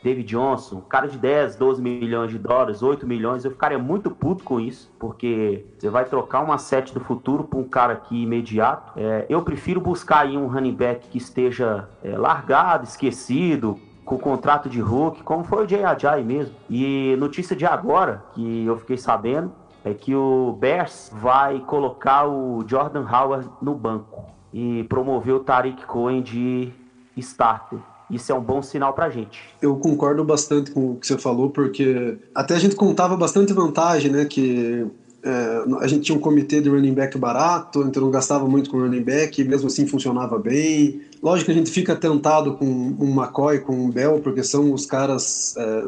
David Johnson, cara de 10, 12 milhões de dólares, 8 milhões, eu ficaria muito puto com isso, porque você vai trocar uma set do futuro por um cara aqui imediato. É, eu prefiro buscar aí um running back que esteja é, largado, esquecido, com contrato de Hulk, como foi o Jay Ajay mesmo. E notícia de agora, que eu fiquei sabendo, é que o Bears vai colocar o Jordan Howard no banco e promover o Tariq Cohen de starter. Isso é um bom sinal pra gente. Eu concordo bastante com o que você falou, porque até a gente contava bastante vantagem, né? Que é, a gente tinha um comitê de running back barato, então não gastava muito com running back, e mesmo assim funcionava bem. Lógico que a gente fica tentado com um McCoy, com um Bell, porque são os caras é,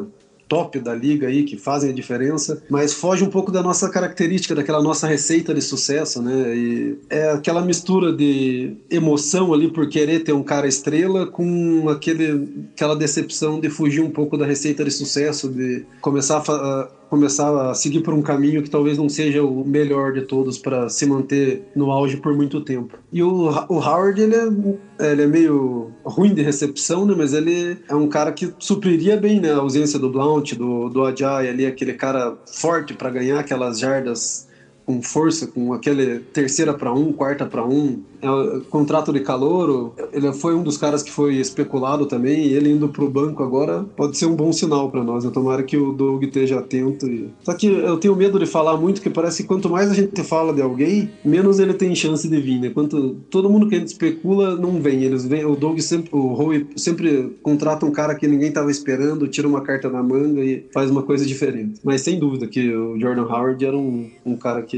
top da liga aí que fazem a diferença, mas foge um pouco da nossa característica, daquela nossa receita de sucesso, né? E é aquela mistura de emoção ali por querer ter um cara estrela com aquele, aquela decepção de fugir um pouco da receita de sucesso, de começar a começar a seguir por um caminho que talvez não seja o melhor de todos para se manter no auge por muito tempo. E o, o Howard, ele é, ele é meio ruim de recepção, né? Mas ele é um cara que supriria bem né? a ausência do Blount, do, do Ajay ali, aquele cara forte para ganhar aquelas jardas com força, com aquele terceira para um, quarta para um, é, contrato de calouro, ele foi um dos caras que foi especulado também, e ele indo pro banco agora pode ser um bom sinal para nós, né? Tomara que o Doug esteja atento. E... Só que eu tenho medo de falar muito, que parece que quanto mais a gente fala de alguém, menos ele tem chance de vir, né? Quanto todo mundo que a gente especula não vem, eles vêm, o Doug sempre, o Howie sempre contrata um cara que ninguém tava esperando, tira uma carta na manga e faz uma coisa diferente. Mas sem dúvida que o Jordan Howard era um, um cara que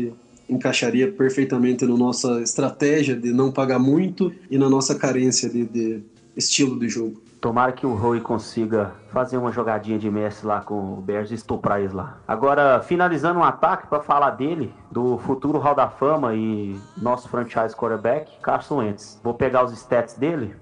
encaixaria perfeitamente na nossa estratégia de não pagar muito e na nossa carência de, de estilo de jogo. Tomara que o Rui consiga fazer uma jogadinha de mestre lá com o Bears e estuprar eles lá. Agora, finalizando um ataque para falar dele, do futuro Hall da Fama e nosso franchise quarterback, Carson Wentz. Vou pegar os stats dele.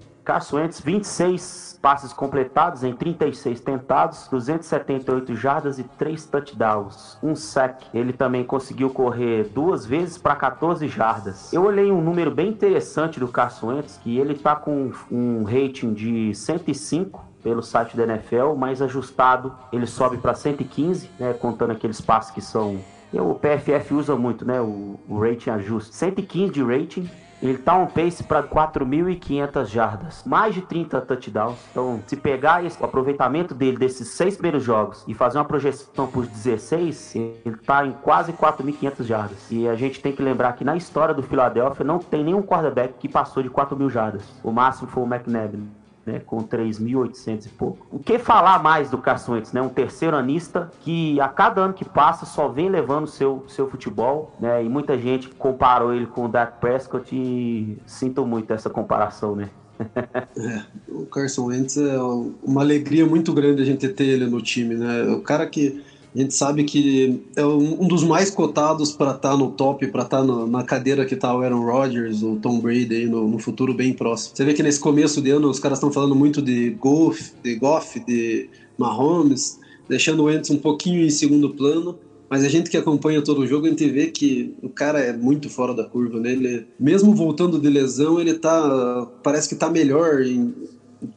Wentz, 26 passes completados em 36 tentados, 278 jardas e 3 touchdowns, um sack. Ele também conseguiu correr duas vezes para 14 jardas. Eu olhei um número bem interessante do Wentz, que ele tá com um rating de 105 pelo site da NFL, mais ajustado ele sobe para 115, né, contando aqueles passes que são o PFF usa muito, né? O, o rating ajuste. 115 de rating, ele tá um pace para 4.500 jardas, mais de 30 touchdowns. Então, se pegar esse, o aproveitamento dele desses seis primeiros jogos e fazer uma projeção por 16, ele tá em quase 4.500 jardas. E a gente tem que lembrar que na história do Philadelphia não tem nenhum quarterback que passou de 4.000 jardas. O máximo foi o McNabb né, com 3.800 e pouco. O que falar mais do Carson Wentz, né, um terceiro anista que a cada ano que passa só vem levando seu seu futebol, né, e muita gente comparou ele com o Dak Prescott e sinto muito essa comparação, né. é, o Carson Wentz é uma alegria muito grande a gente ter ele no time, né, o cara que a gente sabe que é um dos mais cotados para estar tá no top, para estar tá na cadeira que está o Aaron Rodgers, o Tom Brady no, no, futuro bem próximo. Você vê que nesse começo de ano os caras estão falando muito de Goff, de Goff, de Mahomes, deixando o Wentz um pouquinho em segundo plano. Mas a gente que acompanha todo o jogo, a gente vê que o cara é muito fora da curva, né? Ele, mesmo voltando de lesão, ele tá. Parece que tá melhor em,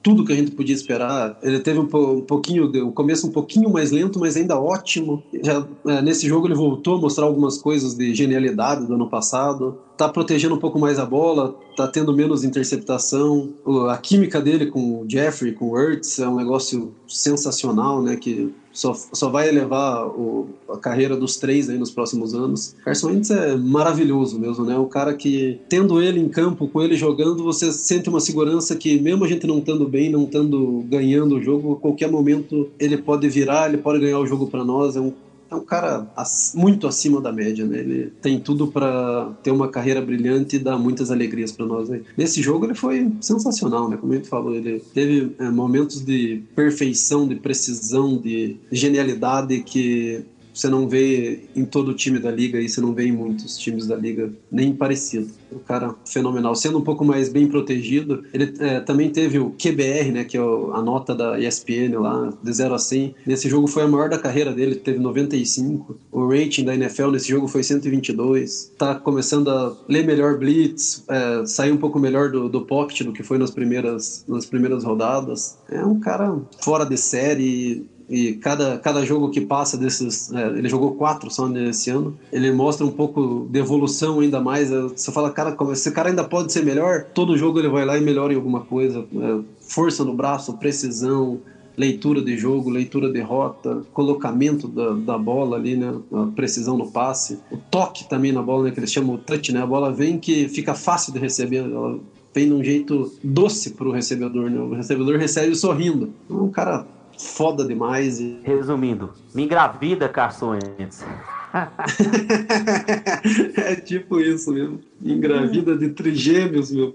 tudo que a gente podia esperar. Ele teve um, pouquinho, o começo um pouquinho mais lento, mas ainda ótimo. Já, é, nesse jogo ele voltou a mostrar algumas coisas de genialidade do ano passado. Tá protegendo um pouco mais a bola, tá tendo menos interceptação. A química dele com o Jeffrey, com o Ertz, é um negócio sensacional, né? Que só, só vai elevar o, a carreira dos três aí nos próximos anos. Carson Wentz é maravilhoso mesmo, né? O cara que, tendo ele em campo, com ele jogando, você sente uma segurança que, mesmo a gente não estando bem, não estando ganhando o jogo, a qualquer momento ele pode virar, ele pode ganhar o jogo para nós. É um é um cara muito acima da média, né? Ele tem tudo para ter uma carreira brilhante e dar muitas alegrias para nós. Né? Nesse jogo ele foi sensacional, né? Como a gente falou, ele teve é, momentos de perfeição, de precisão, de genialidade que você não vê em todo o time da liga e você não vê em muitos times da liga nem parecido. Um cara fenomenal. Sendo um pouco mais bem protegido, ele é, também teve o QBR, né, que é a nota da ESPN lá, de 0 a 100. Nesse jogo foi a maior da carreira dele, teve 95. O rating da NFL nesse jogo foi 122. Tá começando a ler melhor blitz, é, sair um pouco melhor do, do pocket do que foi nas primeiras, nas primeiras rodadas. É um cara fora de série e cada, cada jogo que passa desses. É, ele jogou quatro só nesse ano. Ele mostra um pouco de evolução ainda mais. Você fala, cara, esse cara ainda pode ser melhor. Todo jogo ele vai lá e melhora em alguma coisa. É, força no braço, precisão, leitura de jogo, leitura de rota, colocamento da, da bola ali, né? A precisão no passe. O toque também na bola, né? Que eles chamam o touch, né? A bola vem que fica fácil de receber. Ela vem de um jeito doce pro recebedor, né? O recebedor recebe sorrindo. Um cara foda demais. E... Resumindo, me engravida, Carson Wentz. é tipo isso mesmo. Engravida de trigêmeos, meu.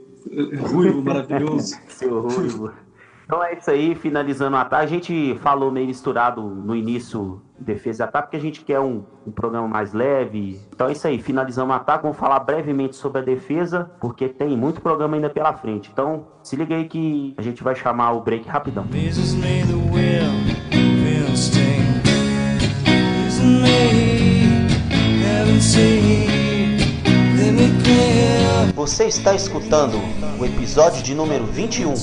Ruivo maravilhoso. Seu ruivo. Então é isso aí, finalizando o ataque. A gente falou meio misturado no início defesa e ataque, porque a gente quer um, um, programa mais leve. Então é isso aí, finalizamos o ataque. Vamos falar brevemente sobre a defesa, porque tem muito programa ainda pela frente. Então se liga aí que a gente vai chamar o break rapidão. Você está escutando o episódio de número 21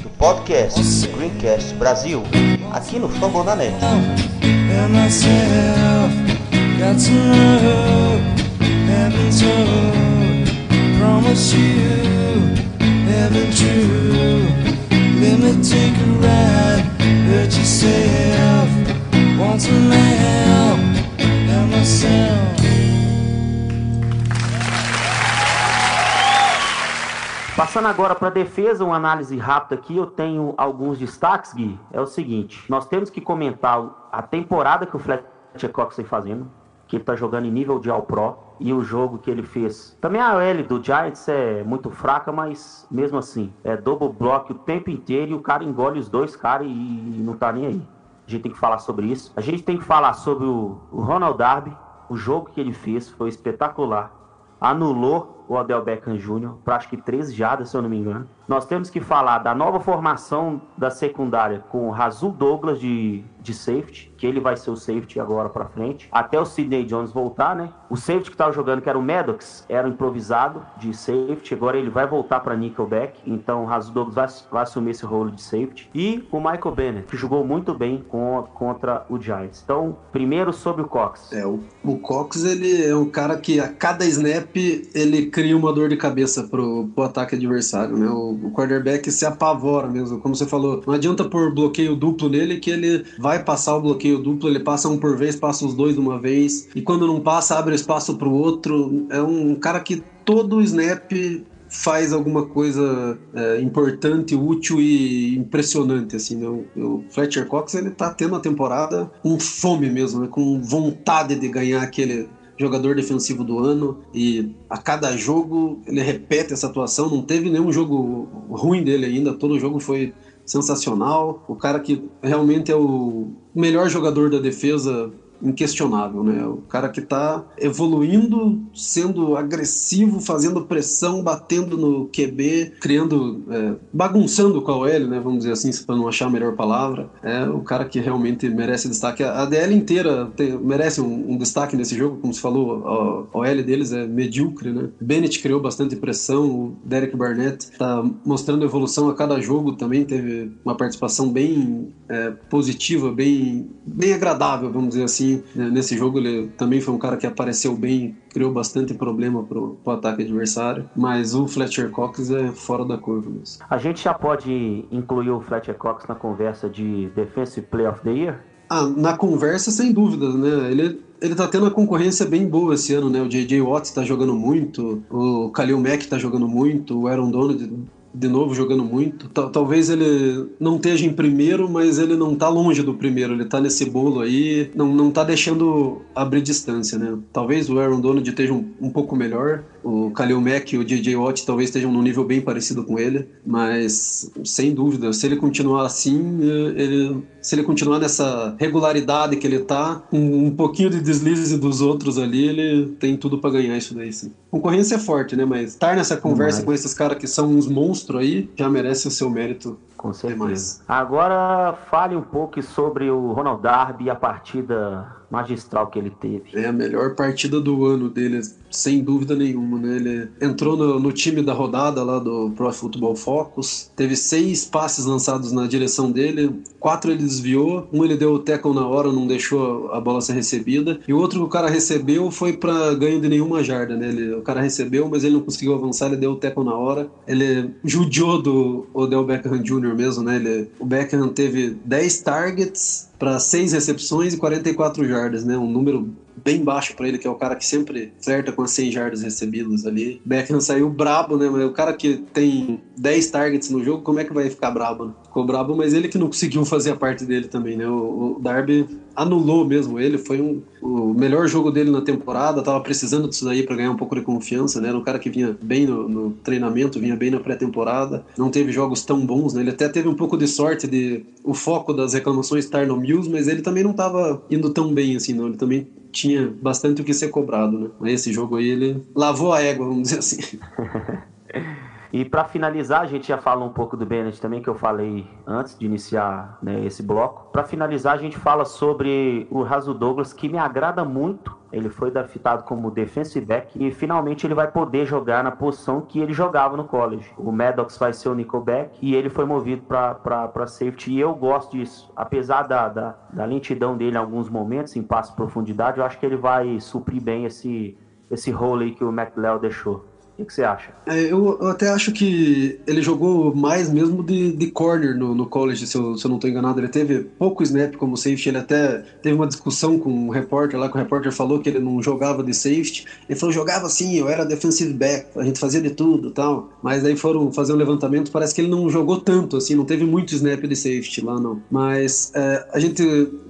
do podcast Greencast Brasil, aqui no Fambonanet. Let Passando agora para a defesa, uma análise rápida aqui, eu tenho alguns destaques, Gui. É o seguinte: nós temos que comentar a temporada que o Fletcher Cox está fazendo, que ele está jogando em nível de All-Pro, e o jogo que ele fez. Também a L do Giants é muito fraca, mas mesmo assim, é double block o tempo inteiro e o cara engole os dois caras e não tá nem aí. A gente tem que falar sobre isso. A gente tem que falar sobre o Ronald Darby, o jogo que ele fez foi espetacular. Anulou o Odell Beckham Jr. para acho que 13 jardas, se eu não me engano. Nós temos que falar da nova formação da secundária com o Razul Douglas de, de safety, que ele vai ser o safety agora para frente, até o Sidney Jones voltar, né? O safety que estava jogando, que era o Maddox, era improvisado de safety, agora ele vai voltar para nickelback, então o Razul Douglas vai, vai, assumir esse rolo de safety. E o Michael Bennett, que jogou muito bem com, contra o Giants. Então, primeiro sobre o Cox. É, o, o Cox, ele é um cara que a cada snap ele cria uma dor de cabeça pro, pro ataque adversário, né? O, o quarterback se apavora mesmo. Como você falou, não adianta pôr bloqueio duplo nele que ele vai passar o bloqueio duplo, ele passa um por vez, passa os dois de uma vez, e quando não passa, abre espaço pro outro. É um cara que todo snap faz alguma coisa é, importante, útil e impressionante, assim, né? o, o, Fletcher Cox, ele tá tendo a temporada com fome mesmo, né? com vontade de ganhar aquele jogador defensivo do ano e a cada jogo ele repete essa atuação. Não teve nenhum jogo ruim dele ainda, todo jogo foi sensacional. O cara que realmente é o melhor jogador da defesa inquestionável, né? O cara que tá evoluindo, sendo agressivo, fazendo pressão, batendo no QB, criando, é, bagunçando com a OL, né? Vamos dizer assim, para não achar a melhor palavra. É o cara que realmente merece destaque. A DL inteira tem, merece um, um, destaque nesse jogo, como se falou, a OL deles é medíocre, né? Bennett criou bastante pressão, o Derek Barnett tá mostrando evolução a cada jogo também, teve uma participação bem é, positiva, bem, bem agradável, vamos dizer assim, né, Nesse jogo ele também foi um cara que apareceu bem, criou bastante problema pro, pro ataque adversário. Mas o Fletcher Cox é fora da curva mesmo. A gente já pode incluir o Fletcher Cox na conversa de Defensive Player of the Year? Ah, na conversa, sem dúvidas, né? Ele, ele tá tendo uma concorrência bem boa esse ano, né? O J.J. Watt tá jogando muito, o Khalil Mack tá jogando muito, o Aaron Donald de novo jogando muito. Tal- Talvez ele não esteja em primeiro, mas ele não tá longe do primeiro. Ele tá nesse bolo aí, não, não tá deixando abrir distância, né? Talvez o Aaron Donald esteja um, um pouco melhor. O Khalil Mack e o J.J. Watt talvez estejam num nível bem parecido com ele. Mas, sem dúvida, se ele continuar assim, ele, se ele continuar nessa regularidade que ele tá, um, um pouquinho de deslize dos outros ali, ele tem tudo pra ganhar isso daí, sim. Concorrência é forte, né? Mas estar nessa conversa Demais. com esses caras que são uns monstros aí, já merece o seu mérito. Com certeza. Agora fale um pouco sobre o Ronald Darby e a partida magistral que ele teve. É a melhor partida do ano dele, sem dúvida nenhuma, né? Ele entrou no, no time da rodada lá do Pro Football Focus, teve seis passes lançados na direção dele, quatro ele desviou, um ele deu o tackle na hora, não deixou a bola ser recebida, e o outro que o cara recebeu foi para ganho de nenhuma jarda, né? Ele, o cara recebeu, mas ele não conseguiu avançar, ele deu o tackle na hora. Ele judiou do Odell Beckham Jr. mesmo, né? Ele, o Beckham teve 10 targets para 6 recepções e 44 jardas, né? Um número bem baixo para ele, que é o cara que sempre flerta com as 100 jardas recebidas ali. Beckham saiu brabo, né? Mas o cara que tem 10 targets no jogo, como é que vai ficar brabo? Né? Ficou brabo, mas ele que não conseguiu fazer a parte dele também, né? O, o Darby anulou mesmo ele, foi um, o melhor jogo dele na temporada, tava precisando disso daí para ganhar um pouco de confiança, né? Era um cara que vinha bem no, no treinamento, vinha bem na pré-temporada, não teve jogos tão bons, né? Ele até teve um pouco de sorte de o foco das reclamações estar no Mills, mas ele também não tava indo tão bem assim, não. Ele também tinha bastante o que ser cobrado, né? Esse jogo aí ele lavou a égua, vamos dizer assim. E para finalizar, a gente já fala um pouco do Bennett também, que eu falei antes de iniciar né, esse bloco. Para finalizar, a gente fala sobre o Raso Douglas, que me agrada muito. Ele foi draftado como defensive back e finalmente ele vai poder jogar na posição que ele jogava no college. O Maddox vai ser o nickelback e ele foi movido para safety e eu gosto disso. Apesar da, da, da lentidão dele em alguns momentos, em passo de profundidade, eu acho que ele vai suprir bem esse, esse role aí que o McLeod deixou. O que, você acha? É, eu, eu até acho que ele jogou mais mesmo de, de corner no, no college, se eu, se eu não estou enganado. Ele teve pouco snap como safety. Ele até teve uma discussão com um repórter lá, que o repórter falou que ele não jogava de safety. Ele falou: jogava sim, eu era defensive back, a gente fazia de tudo tal. Mas aí foram fazer um levantamento, parece que ele não jogou tanto, assim, não teve muito snap de safety lá, não. Mas é, a gente,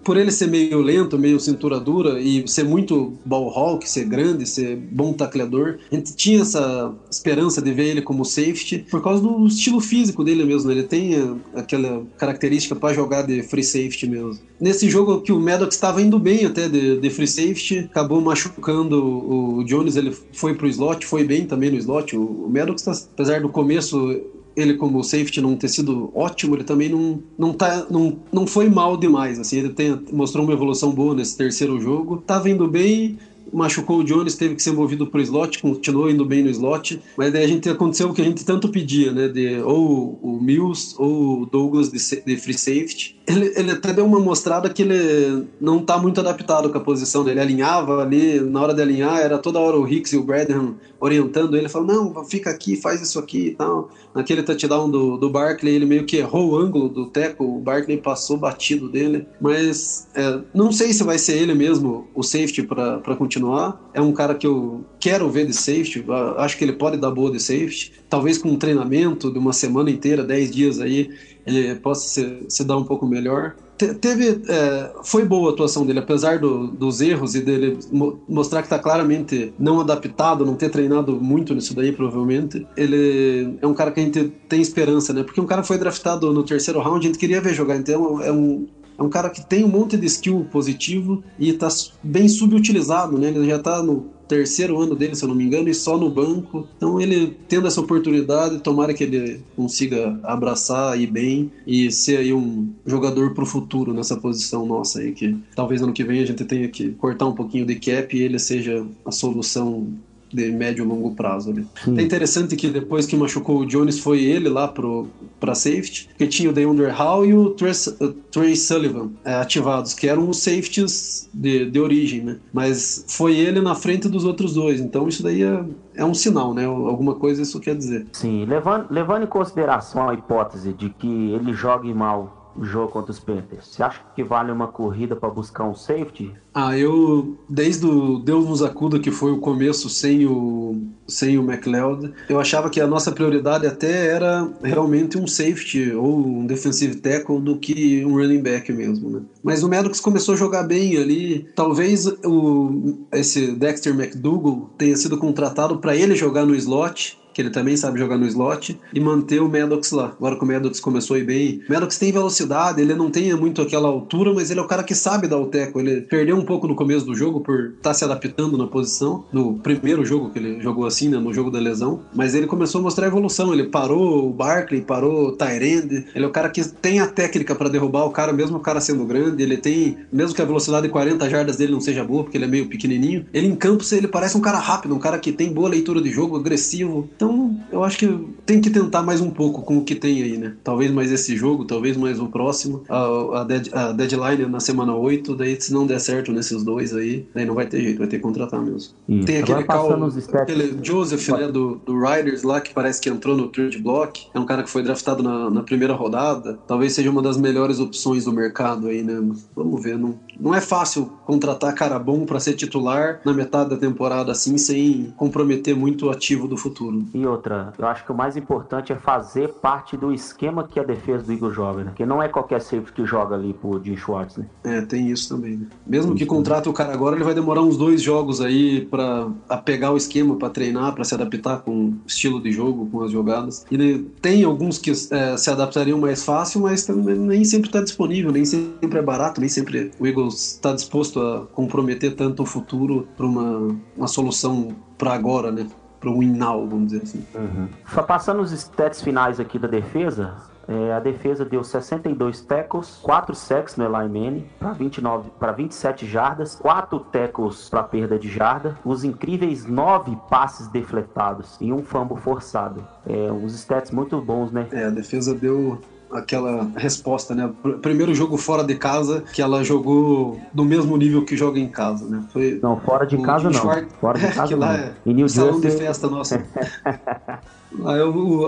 por ele ser meio lento, meio cintura dura e ser muito ball hawk, ser grande, ser bom tacleador, a gente tinha essa esperança de ver ele como safety por causa do estilo físico dele mesmo. né? Ele tem eh, aquela característica para jogar de free safety mesmo. Nesse jogo que o Maddox estava indo bem até de, de free safety, acabou machucando o Jones, ele foi pro slot, foi bem também no slot. O, o tá, apesar do começo ele como safety não ter sido ótimo, ele também não, não, tá, não, não foi mal demais. Assim, ele tem, mostrou uma evolução boa nesse terceiro jogo. Tava indo bem, machucou o Jones, teve que ser movido pro slot, continuou indo bem no slot, mas daí a gente aconteceu o que a gente tanto pedia, né, de ou o Mills ou o Douglas de, de free safety. Ele, ele até deu uma mostrada que ele não tá muito adaptado com a posição dele, ele alinhava ali, na hora de alinhar, era toda hora o Hicks e o Bradham orientando ele, falando, não, fica aqui, faz isso aqui e tal. Naquele touchdown do, do Barkley, ele meio que errou o ângulo do tackle, o Barkley passou batido dele, mas é, não sei se vai ser ele mesmo o safety para continuar. É um cara que eu quero ver de safety, acho que ele pode dar boa de safety. Talvez com um treinamento de uma semana inteira, 10 dias aí, ele possa se, se dar um pouco melhor. Te- Teve, é, foi boa a atuação dele, apesar do- dos erros e dele mo- mostrar que está claramente não adaptado, não ter treinado muito nisso daí, provavelmente. Ele é um cara que a gente tem esperança, né? Porque um cara foi draftado no terceiro round, a gente queria ver jogar, então é um, é um cara que tem um monte de skill positivo e está bem subutilizado, né? Ele já está no terceiro ano dele, se eu não me engano, e só no banco. Então ele tendo essa oportunidade, tomara que ele consiga abraçar aí bem e ser aí um jogador pro futuro nessa posição nossa aí, que talvez ano que vem a gente tenha que cortar um pouquinho de cap e ele seja a solução de médio e longo prazo. Ali. É interessante que depois que machucou o Jones foi ele lá pro para safety, porque tinha o DeAndre Hall e o Trey, uh, Trey Sullivan é, ativados, que eram os safeties de, de origem, né? Mas foi ele na frente dos outros dois, então isso daí é, é um sinal, né? Alguma coisa isso quer dizer. Sim, levando, levando em consideração a hipótese de que ele jogue mal o jogo contra os Panthers? Você acha que vale uma corrida para buscar um safety? Ah, eu desde o Deus nos acuda que foi o começo sem o sem o McLeod, eu achava que a nossa prioridade até era realmente um safety ou um defensive tackle do que um running back mesmo, né? Mas o Maddox começou a jogar bem ali. Talvez o esse Dexter McDougall tenha sido contratado para ele jogar no slot que ele também sabe jogar no slot, e manter o Maddox lá. Agora que o Maddox começou a ir bem. O Maddox tem velocidade, ele não tem muito aquela altura, mas ele é o cara que sabe dar o teco. Ele perdeu um pouco no começo do jogo por estar tá se adaptando na posição, no primeiro jogo que ele jogou assim, né, no jogo da lesão, mas ele começou a mostrar a evolução. Ele parou o Barkley, parou o Tyrande, ele é o cara que tem a técnica para derrubar o cara, mesmo o cara sendo grande, ele tem, mesmo que a velocidade de 40 jardas dele não seja boa, porque ele é meio pequenininho, ele em campo ele parece um cara rápido, um cara que tem boa leitura de jogo, agressivo. Então, eu acho que tem que tentar mais um pouco com o que tem aí, né? Talvez mais esse jogo, talvez mais o próximo. A, a, dead, a deadline é na semana 8, daí se não der certo nesses dois aí, daí não vai ter jeito, vai ter que contratar mesmo. Isso. Tem aquele, Cal, aquele Joseph, né, do, do Riders lá, que parece que entrou no third block. É um cara que foi draftado na, na primeira rodada. Talvez seja uma das melhores opções do mercado aí, né? Vamos ver, não, não é fácil contratar cara bom para ser titular na metade da temporada assim, sem comprometer muito o ativo do futuro. E outra, eu acho que o mais importante é fazer parte do esquema que a defesa do Eagle joga, né? Que não é qualquer safety que joga ali pro Jim Schwartz, né? É, tem isso também, né? Mesmo que contrate o cara agora, ele vai demorar uns dois jogos aí para pegar o esquema, para treinar, para se adaptar com o estilo de jogo, com as jogadas. E tem alguns que é, se adaptariam mais fácil, mas também nem sempre está disponível, nem sempre é barato, nem sempre o Está disposto a comprometer tanto o futuro para uma, uma solução para agora, né? para o now, vamos dizer assim. Uhum. Só passando os stats finais aqui da defesa, é, a defesa deu 62 tackles, 4 sacks no Eli Manning para 29 para 27 jardas, 4 tackles para perda de jarda, os incríveis 9 passes defletados e um fumble forçado. É, uns stats muito bons, né? É, a defesa deu aquela resposta, né? Primeiro jogo fora de casa que ela jogou no mesmo nível que joga em casa, né? Foi não, fora de casa não. Schwartz... Fora de casa que lá É em New salão Jersey... de festa nosso.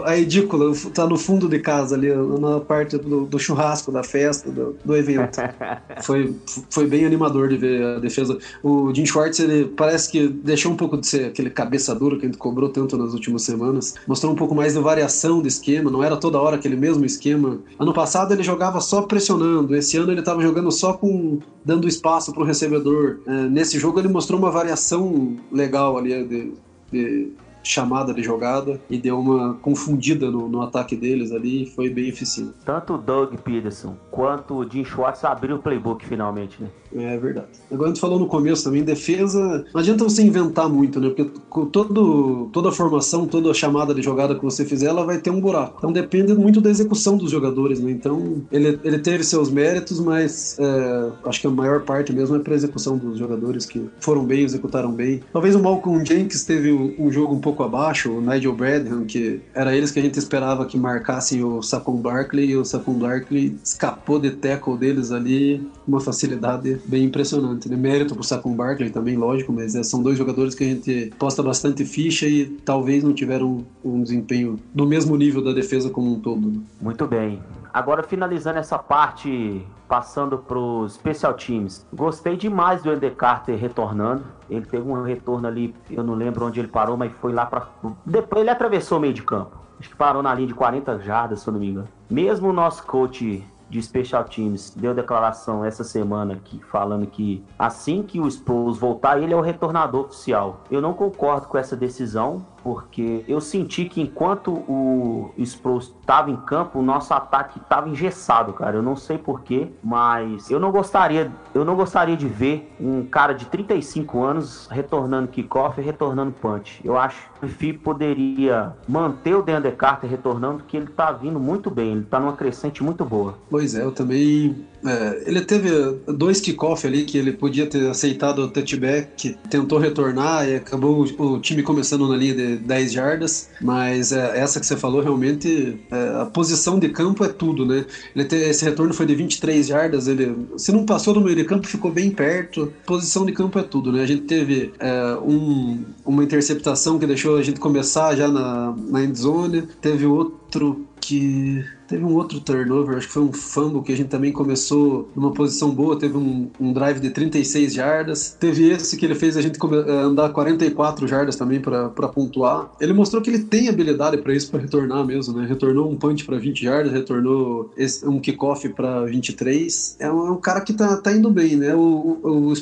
A, edícula tá no fundo de casa ali, na parte do, do churrasco, da festa, do, do evento. foi, foi bem animador de ver a defesa. O Jim Schwartz, ele parece que deixou um pouco de ser aquele cabeça dura que a gente cobrou tanto nas últimas semanas. Mostrou um pouco mais de variação de esquema, não era toda hora aquele mesmo esquema. Ano passado ele jogava só pressionando, esse ano ele estava jogando só com dando espaço para o recebedor. É, nesse jogo ele mostrou uma variação legal ali de, de chamada de jogada e deu uma confundida no, no ataque deles ali e foi bem eficiente. Tanto o Doug Peterson quanto o Jim Schwartz abriu o playbook finalmente, né? É verdade. Agora a gente falou no começo também, defesa. Não adianta você inventar muito, né? Porque todo, toda a formação, toda a chamada de jogada que você fizer, ela vai ter um buraco. Então depende muito da execução dos jogadores, né? Então ele, ele teve seus méritos, mas é, acho que a maior parte mesmo é para execução dos jogadores que foram bem, executaram bem. Talvez o Malcolm Jenkins teve um jogo um pouco abaixo, o Nigel Bradham, que era eles que a gente esperava que marcassem o Saquon Barkley, e o Saquon Barkley escapou de tackle deles ali, uma facilidade bem impressionante. Né? Mérito pro Saquon Barkley também, lógico, mas é, são dois jogadores que a gente posta bastante ficha e talvez não tiveram um desempenho no mesmo nível da defesa como um todo. Né? Muito bem. Agora finalizando essa parte, passando para os special teams. Gostei demais do Ender Carter retornando. Ele teve um retorno ali, eu não lembro onde ele parou, mas foi lá para. Depois ele atravessou o meio de campo. Acho que parou na linha de 40 jardas, se eu não me engano. Mesmo o nosso coach de Special Teams deu declaração essa semana aqui, falando que assim que o Sproles voltar, ele é o retornador oficial. Eu não concordo com essa decisão, porque eu senti que enquanto o Sproles estava em campo, o nosso ataque estava engessado, cara. Eu não sei porquê, mas eu não gostaria, eu não gostaria de ver um cara de 35 anos retornando kickoff e retornando punch. Eu acho que o FIP poderia manter o DeAndre Carter retornando, porque ele tá vindo muito bem, ele tá numa crescente muito boa. Pois é, eu também. É, ele teve dois kickoff ali que ele podia ter aceitado o touchback, tentou retornar e acabou o, time começando na linha de 10 jardas. Mas é, essa que você falou, realmente, é, a posição de campo é tudo, né? Te- esse retorno foi de 23 jardas, ele se não passou no meio de campo, ficou bem perto. Posição de campo é tudo, né? A gente teve é, um- uma interceptação que deixou a gente começar já na, na endzone, teve outro que teve um outro turnover, acho que foi um fumble que a gente também começou numa posição boa, teve um, um drive de 36 jardas, teve esse que ele fez a gente eh, andar 44 jardas também para pontuar. Ele mostrou que ele tem habilidade para isso, para retornar mesmo, né? Retornou um punch para 20 jardas, retornou esse- um kickoff para 23. É um, é um cara que tá, tá indo bem, né? O, o, o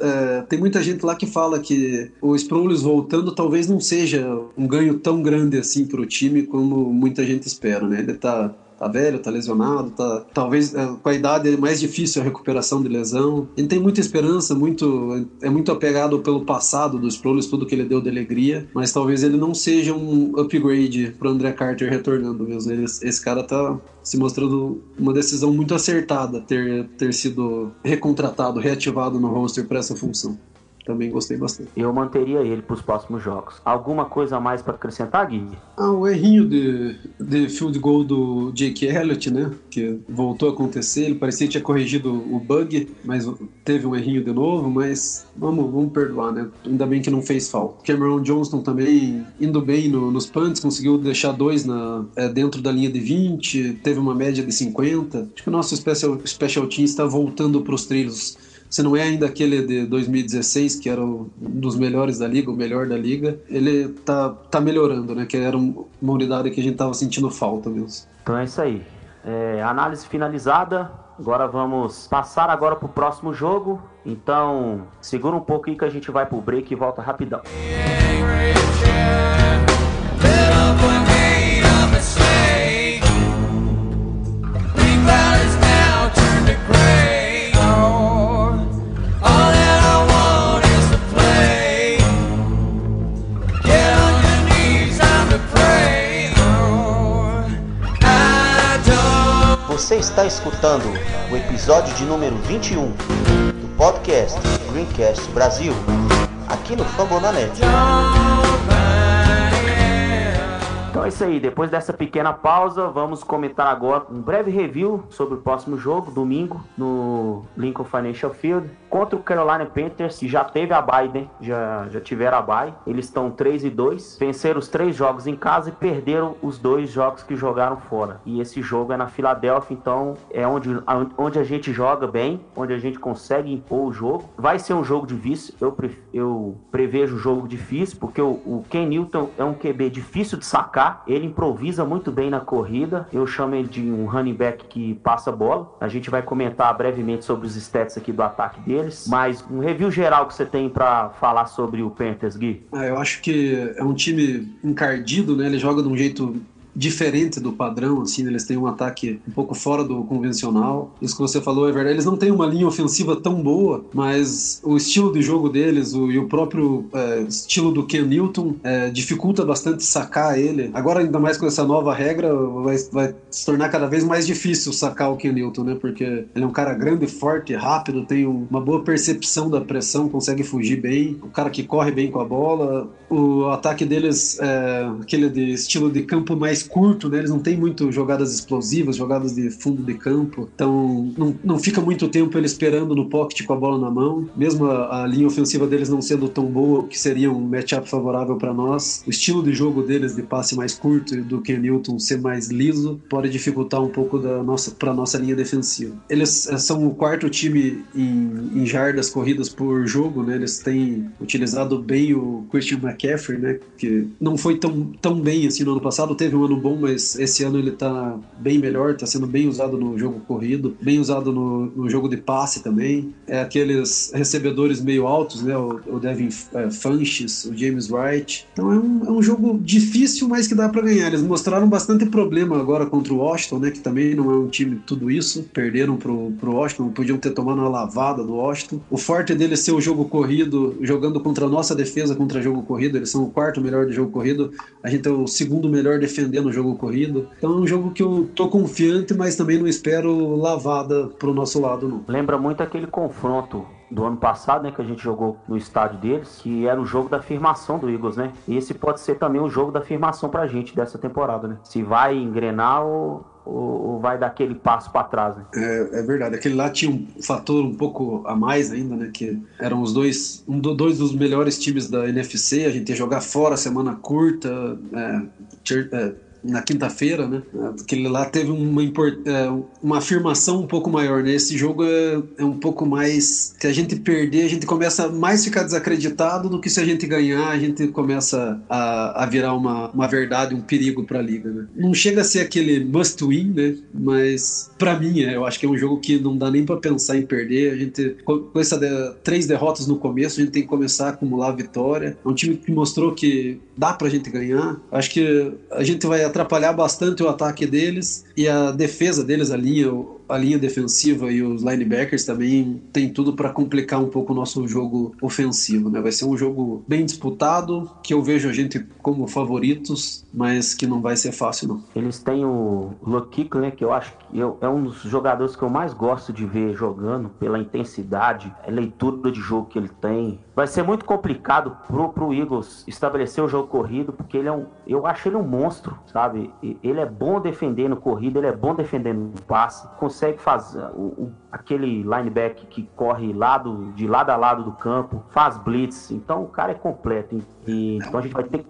eh, tem muita gente lá que fala que o Sproles voltando talvez não seja um ganho tão grande assim para o time como muita gente espera, né? Ele tá tá velho, tá lesionado, tá talvez é, com a idade é mais difícil a recuperação de lesão. Ele tem muita esperança, muito é muito apegado pelo passado dos Proles, tudo que ele deu de alegria, mas talvez ele não seja um upgrade pro André Carter retornando mesmo. Ele- esse cara tá se mostrando uma decisão muito acertada ter ter sido recontratado, reativado no roster para essa função. Também gostei bastante. Eu manteria ele para os próximos jogos. Alguma coisa a mais para acrescentar, Gui? Ah, o errinho de, de field goal do Jake Elliott, né? Que voltou a acontecer. Ele parecia que tinha corrigido o bug, mas teve um errinho de novo. Mas vamos, vamos perdoar, né? Ainda bem que não fez falta. Cameron Johnston também indo bem no- nos punts, conseguiu deixar dois na, é, dentro da linha de 20, teve uma média de 50. Acho que o nosso special, special team está voltando para os trilhos. Se não é ainda aquele de 2016, que era um dos melhores da liga, o melhor da liga, ele tá, tá melhorando, né? Que era um- uma unidade que a gente tava sentindo falta mesmo. Então é isso aí. É, análise finalizada. Agora vamos passar agora pro próximo jogo. Então, segura um pouco aí que a gente vai pro break e volta rapidão. Você está escutando o episódio de número 21 do podcast Greencast Brasil, aqui no Fambonanet. Então é isso aí, depois dessa pequena pausa, vamos comentar agora um breve review sobre o próximo jogo, domingo, no Lincoln Financial Field, contra o Carolina Panthers, que já teve a bye, né? Já, já tiveram a bye. Eles estão 3 e 2, venceram os três jogos em casa e perderam os dois jogos que jogaram fora. E esse jogo é na Filadélfia, então é onde, onde a gente joga bem, onde a gente consegue impor o jogo. Vai ser um jogo difícil, eu, pre- eu prevejo jogo difícil, porque o, o Ken Newton é um QB difícil de sacar, ele improvisa muito bem na corrida, eu chamo ele de um running back que passa bola. A gente vai comentar brevemente sobre os stats aqui do ataque deles, mas um review geral que você tem pra falar sobre o Panthers, Gui? Ah, eu acho que é um time encardido, né? Ele joga de um jeito diferente do padrão, assim, né? eles têm um ataque um pouco fora do convencional. Isso que você falou é verdade. Eles não têm uma linha ofensiva tão boa, mas o estilo de jogo deles o, e o próprio é, estilo do Ken Newton é, dificulta bastante sacar ele. Agora, ainda mais com essa nova regra, vai, vai se tornar cada vez mais difícil sacar o Ken Newton, né? Porque ele é um cara grande, forte, rápido, tem um- uma boa percepção da pressão, consegue fugir bem, um cara que corre bem com a bola. O ataque deles é aquele de estilo de campo mais curto, né? Eles não têm muito jogadas explosivas, jogadas de fundo de campo. Então não, não fica muito tempo ele esperando no pocket com a bola na mão. Mesmo a, a linha ofensiva deles não sendo tão boa, que seria um matchup favorável para nós. O estilo de jogo deles de passe mais curto e do Ken Newton ser mais liso pode dificultar um pouco da nossa para nossa linha defensiva. Eles eh, são o quarto time em, em jardas corridas por jogo, né? Eles têm utilizado bem o Christian McCaffrey, né? Que não foi tão, tão bem assim no ano passado, teve um ano bom, mas esse ano ele tá bem melhor, tá sendo bem usado no jogo corrido, bem usado no, no jogo de passe também. É aqueles recebedores meio altos, né? O, o Devin é, Funches, o James Wright. Então é um, é um jogo difícil, mas que dá para ganhar. Eles mostraram bastante problema agora contra o Washington, né? Que também não é um time tudo isso. Perderam pro, pro Washington, podiam ter tomado uma lavada do Washington. O forte dele ser o jogo corrido, jogando contra a nossa defesa contra jogo corrido. Eles são o quarto melhor de jogo corrido. A gente é o segundo melhor defendendo o jogo corrido. Então é um jogo que eu tô confiante, mas também não espero lavada pro nosso lado, não. Lembra muito aquele confronto do ano passado, né, que a gente jogou no estádio deles, que era o jogo da afirmação do Eagles, né? E esse pode ser também o jogo da afirmação pra gente dessa temporada, né? Se vai engrenar ou, ou, vai dar aquele passo para trás, né? É, é, verdade. Aquele lá tinha um fator um pouco a mais ainda, né? Que eram os dois, um do, dois dos melhores times da NFC. A gente ia jogar fora semana curta. É, é na quinta-feira, né? Aquele lá teve uma, é, uma afirmação um pouco maior, né? Esse jogo é, é, um pouco mais. Se a gente perder, a gente começa a mais ficar desacreditado do que se a gente ganhar, a gente começa a, a virar uma, uma verdade, um perigo para a liga, né? Não chega a ser aquele must win, né? Mas para mim, é, eu acho que é um jogo que não dá nem para pensar em perder. A gente, com essa de, três derrotas no começo, a gente tem que começar a acumular vitória. É um time que mostrou que dá pra gente ganhar. Acho que a gente vai atrapalhar bastante o ataque deles e a defesa deles, a linha, a linha defensiva e os linebackers também tem tudo para complicar um pouco o nosso jogo ofensivo, né? Vai ser um jogo bem disputado, que eu vejo a gente como favoritos, mas que não vai ser fácil não. Eles têm o Luke né, que eu acho que eu, é um dos jogadores que eu mais gosto de ver jogando pela intensidade, a leitura de jogo que ele tem. Vai ser muito complicado pro, pro Eagles estabelecer o jogo corrido, porque ele é um, eu acho ele um monstro, sabe? Ele é bom defendendo corrida, ele é bom defendendo passe, consegue fazer o, o, aquele linebacker que corre lado, de lado a lado do campo, faz blitz. Então o cara é completo. E, então a gente vai ter,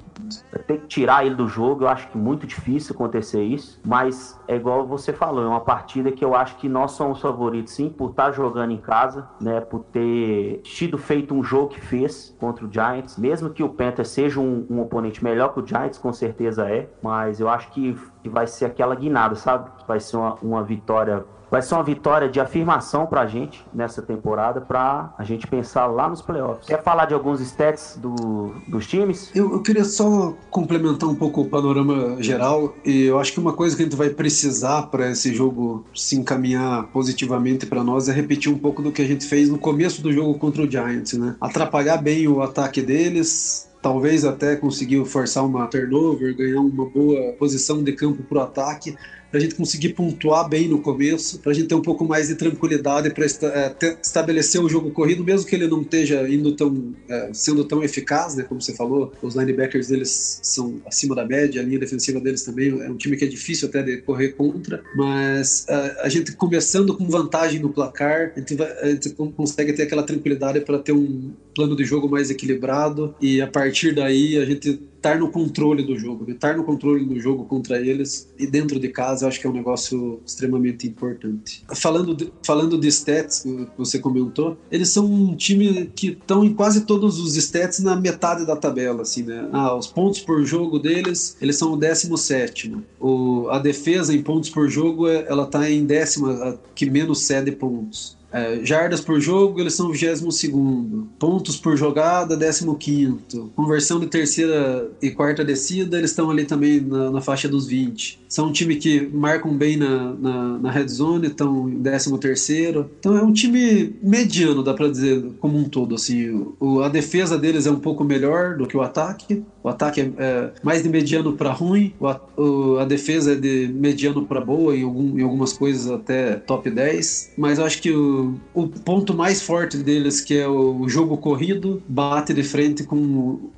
vai ter que tirar ele do jogo. Eu acho que muito difícil acontecer isso. Mas é igual você falou, é uma partida que eu acho que nós somos favoritos sim, por estar jogando em casa, né? Por ter tido feito um jogo que fez contra o Giants. Mesmo que o Panthers seja um, um oponente melhor que o Giants, com certeza é. Mas eu acho que vai ser aquela guinada, sabe? Vai ser uma, uma vitória vai ser uma vitória de afirmação para a gente nessa temporada, para a gente pensar lá nos playoffs. Quer falar de alguns stats do, dos times? Eu, eu, queria só complementar um pouco o panorama geral, e eu acho que uma coisa que a gente vai precisar para esse jogo se encaminhar positivamente para nós é repetir um pouco do que a gente fez no começo do jogo contra o Giants, né? Atrapalhar bem o ataque deles, talvez até conseguir forçar uma turnover, ganhar uma boa posição de campo para o ataque, para a gente conseguir pontuar bem no começo, para a gente ter um pouco mais de tranquilidade para é, estabelecer o jogo corrido, mesmo que ele não esteja indo tão, é, sendo tão eficaz, né? Como você falou, os linebackers deles são acima da média, a linha defensiva deles também é um time que é difícil até de correr contra, mas é, a gente começando com vantagem no placar, a gente, vai, a gente consegue ter aquela tranquilidade para ter um plano de jogo mais equilibrado e a partir daí a gente estar no controle do jogo, estar no controle do jogo contra eles e dentro de casa, eu acho que é um negócio extremamente importante. Falando de, falando de stats, que você comentou, eles são um time que estão em quase todos os stats na metade da tabela, assim, né? Ah, os pontos por jogo deles, eles são o 17 o A defesa em pontos por jogo, é, ela tá em décima, que menos cede pontos. É, jardas por jogo, eles são 22. Pontos por jogada, 15. Conversão de terceira e quarta descida, eles estão ali também na, na, faixa dos 20. São um time que marcam bem na, na, na red zone, estão em 13. Então é um time mediano, dá para dizer, como um todo. Assim, o, a defesa deles é um pouco melhor do que o ataque. O ataque é, é mais de mediano para ruim, o, o, a defesa é de mediano para boa, em, algum, em algumas coisas até top 10. Mas eu acho que o o, ponto mais forte deles, que é o jogo corrido, bate de frente com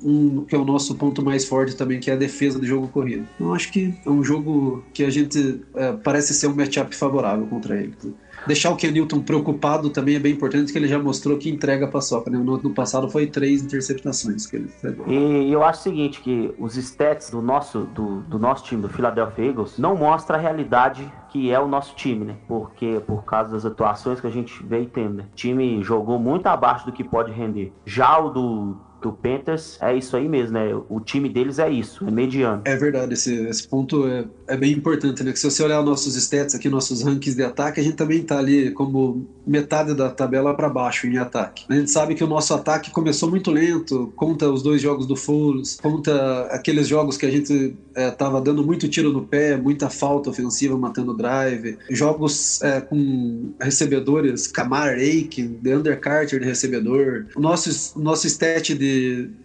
um que é o nosso ponto mais forte também, que é a defesa do jogo corrido. Então acho que é um jogo que a gente é, parece ser um matchup favorável contra ele deixar o Kenilton preocupado também é bem importante, que ele já mostrou que entrega a paçoca. Né? No, no passado foi três interceptações que ele. E eu acho o seguinte, que os stats do nosso, do, do nosso time, do Philadelphia Eagles, não mostra a realidade que é o nosso time, né? Porque por causa das atuações que a gente veio tendo, né? O time jogou muito abaixo do que pode render. Já o do do Panthers é isso aí mesmo, né? O time deles é isso, é mediano. É verdade, esse, esse ponto é, é bem importante, né? Que se você olhar nossos stats aqui, nossos rankings de ataque, a gente também tá ali como metade da tabela para baixo em ataque. A gente sabe que o nosso ataque começou muito lento, conta os dois jogos do Foles, conta aqueles jogos que a gente é, tava dando muito tiro no pé, muita falta ofensiva matando drive, jogos é, com recebedores, Kamar Aiken, Deander Carter de recebedor. O nosso, nosso stat de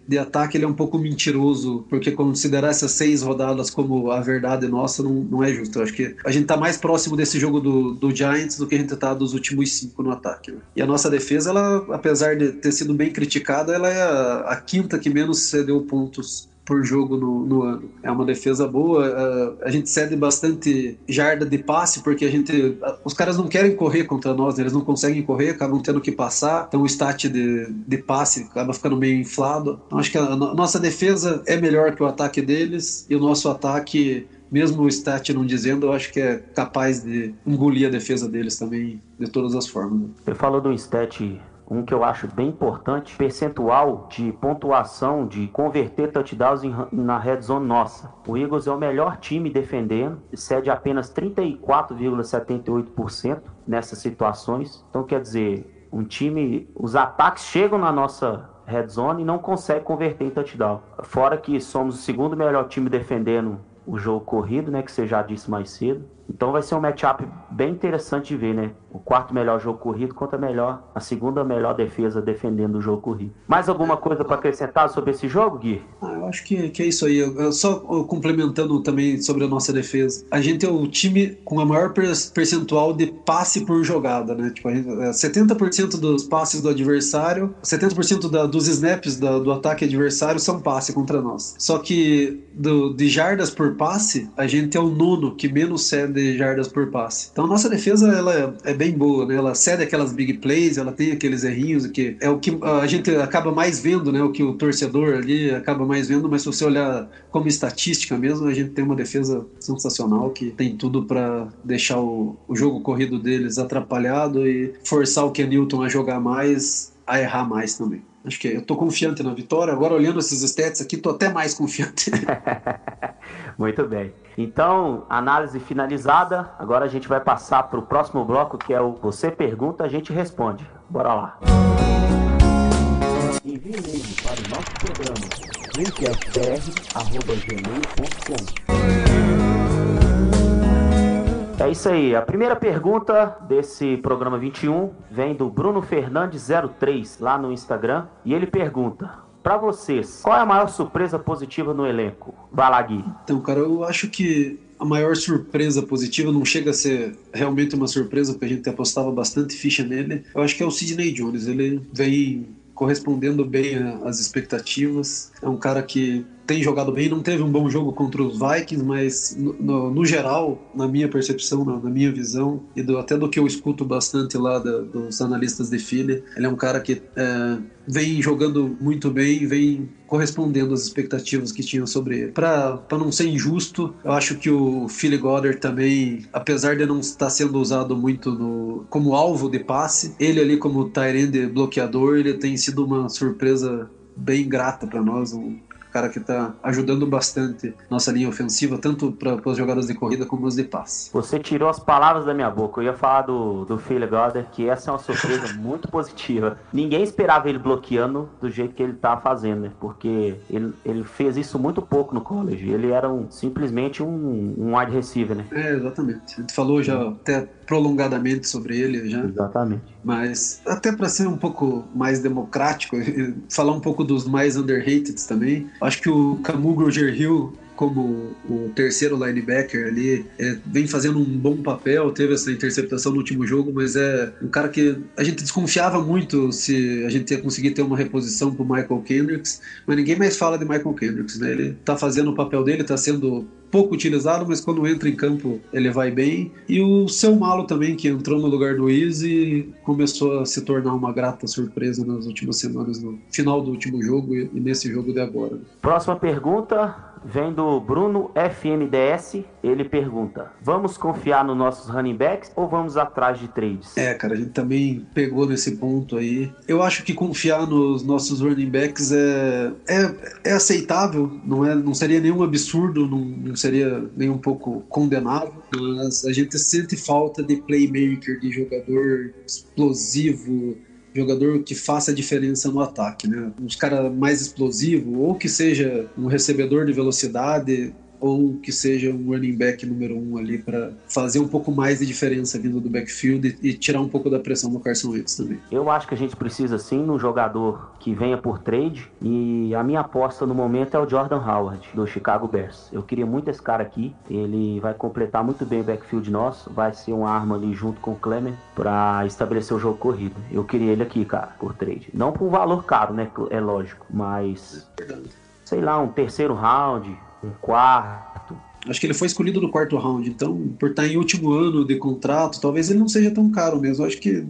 de, ataque ele é um pouco mentiroso, porque considerar essas seis rodadas como a verdade nossa não, não é justo. Eu acho que a gente tá mais próximo desse jogo do, do Giants do que a gente tá dos últimos cinco no ataque. Né? E a nossa defesa, ela, apesar de ter sido bem criticada, ela é a, a quinta que menos cedeu pontos por jogo no, no, ano. É uma defesa boa. Uh, a gente cede bastante jarda de passe, porque a gente. Os caras não querem correr contra nós, né? eles não conseguem correr, acabam tendo que passar. Então o stat de, de passe acaba ficando meio inflado. Então acho que a, a nossa defesa é melhor que o ataque deles e o nosso ataque mesmo o stat não dizendo, eu acho que é capaz de engolir a defesa deles também de todas as formas. Você falou do stat um que eu acho bem importante, percentual de pontuação de converter touchdowns em, na red zone nossa. O Eagles é o melhor time defendendo, cede apenas 34,78% nessas situações. Então quer dizer, um time, os ataques chegam na nossa red zone e não consegue converter em touchdown. Fora que somos o segundo melhor time defendendo o jogo corrido, né, que você já disse mais cedo. Então vai ser um matchup bem interessante de ver, né? O quarto melhor jogo corrido contra a melhor, a segunda melhor defesa defendendo o jogo corrido. Mais alguma coisa para acrescentar sobre esse jogo, Gui? Ah, eu acho que, que é isso aí. Eu, só complementando também sobre a nossa defesa. A gente é o time com a maior percentual de passe por jogada, né? Tipo, gente, 70% é, dos passes do adversário, 70% da, dos snaps da, do ataque adversário são passe contra nós. Só que do, de jardas por passe, a gente é o nono que menos cede de jardas por passe. Então nossa defesa ela é bem boa, né? Ela cede aquelas big plays, ela tem aqueles errinhos que é o que a gente acaba mais vendo, né? O que o torcedor ali acaba mais vendo, mas se você olhar como estatística mesmo, a gente tem uma defesa sensacional que tem tudo para deixar o, o jogo corrido deles atrapalhado e forçar o Kenilton a jogar mais, a errar mais também. Acho que eu tô confiante na vitória. Agora, olhando esses stats aqui, tô até mais confiante. Muito bem. Então, análise finalizada. Agora a gente vai passar para o próximo bloco, que é o Você Pergunta, a gente responde. Bora lá. Envie e-mail para o nosso programa É isso aí. A primeira pergunta desse programa 21 vem do Bruno Fernandes 03 lá no Instagram e ele pergunta: para vocês, qual é a maior surpresa positiva no elenco? Vai lá, Gui. Então, cara, eu acho que a maior surpresa positiva não chega a ser realmente uma surpresa, porque a gente apostava bastante ficha nele. Eu acho que é o Sidney Jones. Ele vem correspondendo bem às expectativas. É um cara que tem jogado bem, não teve um bom jogo contra os Vikings, mas no, no, no geral, na minha percepção, na, na minha visão, e do, até do que eu escuto bastante lá da, dos analistas de Philly, ele é um cara que é, vem jogando muito bem, vem correspondendo às expectativas que tinham sobre ele. Para não ser injusto, eu acho que o Philly Goddard também, apesar de não estar sendo usado muito no, como alvo de passe, ele ali como Tyrande bloqueador, ele tem sido uma surpresa bem grata para nós, um, cara que está ajudando bastante nossa linha ofensiva, tanto para as jogadas de corrida como as de passe. Você tirou as palavras da minha boca. Eu ia falar do, do Philly Goddard, que essa é uma surpresa muito positiva. Ninguém esperava ele bloqueando do jeito que ele está fazendo, né? Porque ele, ele fez isso muito pouco no college. Ele era um, simplesmente um, um wide receiver, né? É, exatamente. A gente falou já até prolongadamente sobre ele já. Exatamente. Mas até para ser um pouco mais democrático, falar um pouco dos mais underrated também. Acho que o Camu Groger Hill como o terceiro linebacker ali, é, vem fazendo um bom papel, teve essa interceptação no último jogo, mas é um cara que a gente desconfiava muito se a gente ia conseguir ter uma reposição pro Michael Kendricks, mas ninguém mais fala de Michael Kendricks, né? Ele tá fazendo o papel dele, tá sendo pouco utilizado, mas quando entra em campo ele vai bem. E o seu Malo também, que entrou no lugar do Easy, começou a se tornar uma grata surpresa nas últimas semanas, no final do último jogo e nesse jogo de agora. Próxima pergunta vem do Bruno FMDS. ele pergunta: vamos confiar nos nossos running backs ou vamos atrás de trades? É, cara, a gente também pegou nesse ponto aí. Eu acho que confiar nos nossos running backs é, é, é aceitável, não, é, não seria nenhum absurdo, não, não seria nem um pouco condenável, mas a gente sente falta de playmaker, de jogador explosivo, jogador que faça diferença no ataque, né? Uns cara mais explosivo ou que seja um recebedor de velocidade ou que seja um running back número um ali para fazer um pouco mais de diferença vindo do backfield e, e, tirar um pouco da pressão do Carson Wentz também. Eu acho que a gente precisa sim de um jogador que venha por trade e a minha aposta no momento é o Jordan Howard do Chicago Bears. Eu queria muito esse cara aqui, ele vai completar muito bem o backfield nosso, vai ser uma arma ali junto com o Clement para estabelecer o jogo corrido. Eu queria ele aqui, cara, por trade. Não por um valor caro, né? É lógico, mas sei lá, um terceiro round, um quarto. Acho que ele foi escolhido no quarto round, então, por estar em último ano de contrato, talvez ele não seja tão caro mesmo. Acho que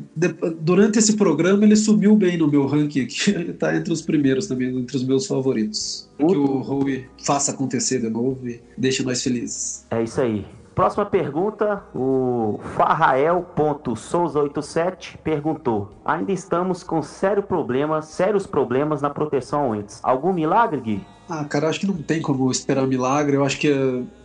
durante esse programa ele subiu bem no meu ranking aqui. Ele está entre os primeiros também, entre os meus favoritos. Que o Howie faça acontecer de novo e deixe nós felizes. É isso aí. Próxima pergunta, o Farrael.souza87 perguntou: Ainda estamos com sério problema, sérios problemas na proteção antes. Algum milagre, Gui? Ah, cara, acho que não tem como esperar milagre. Eu acho que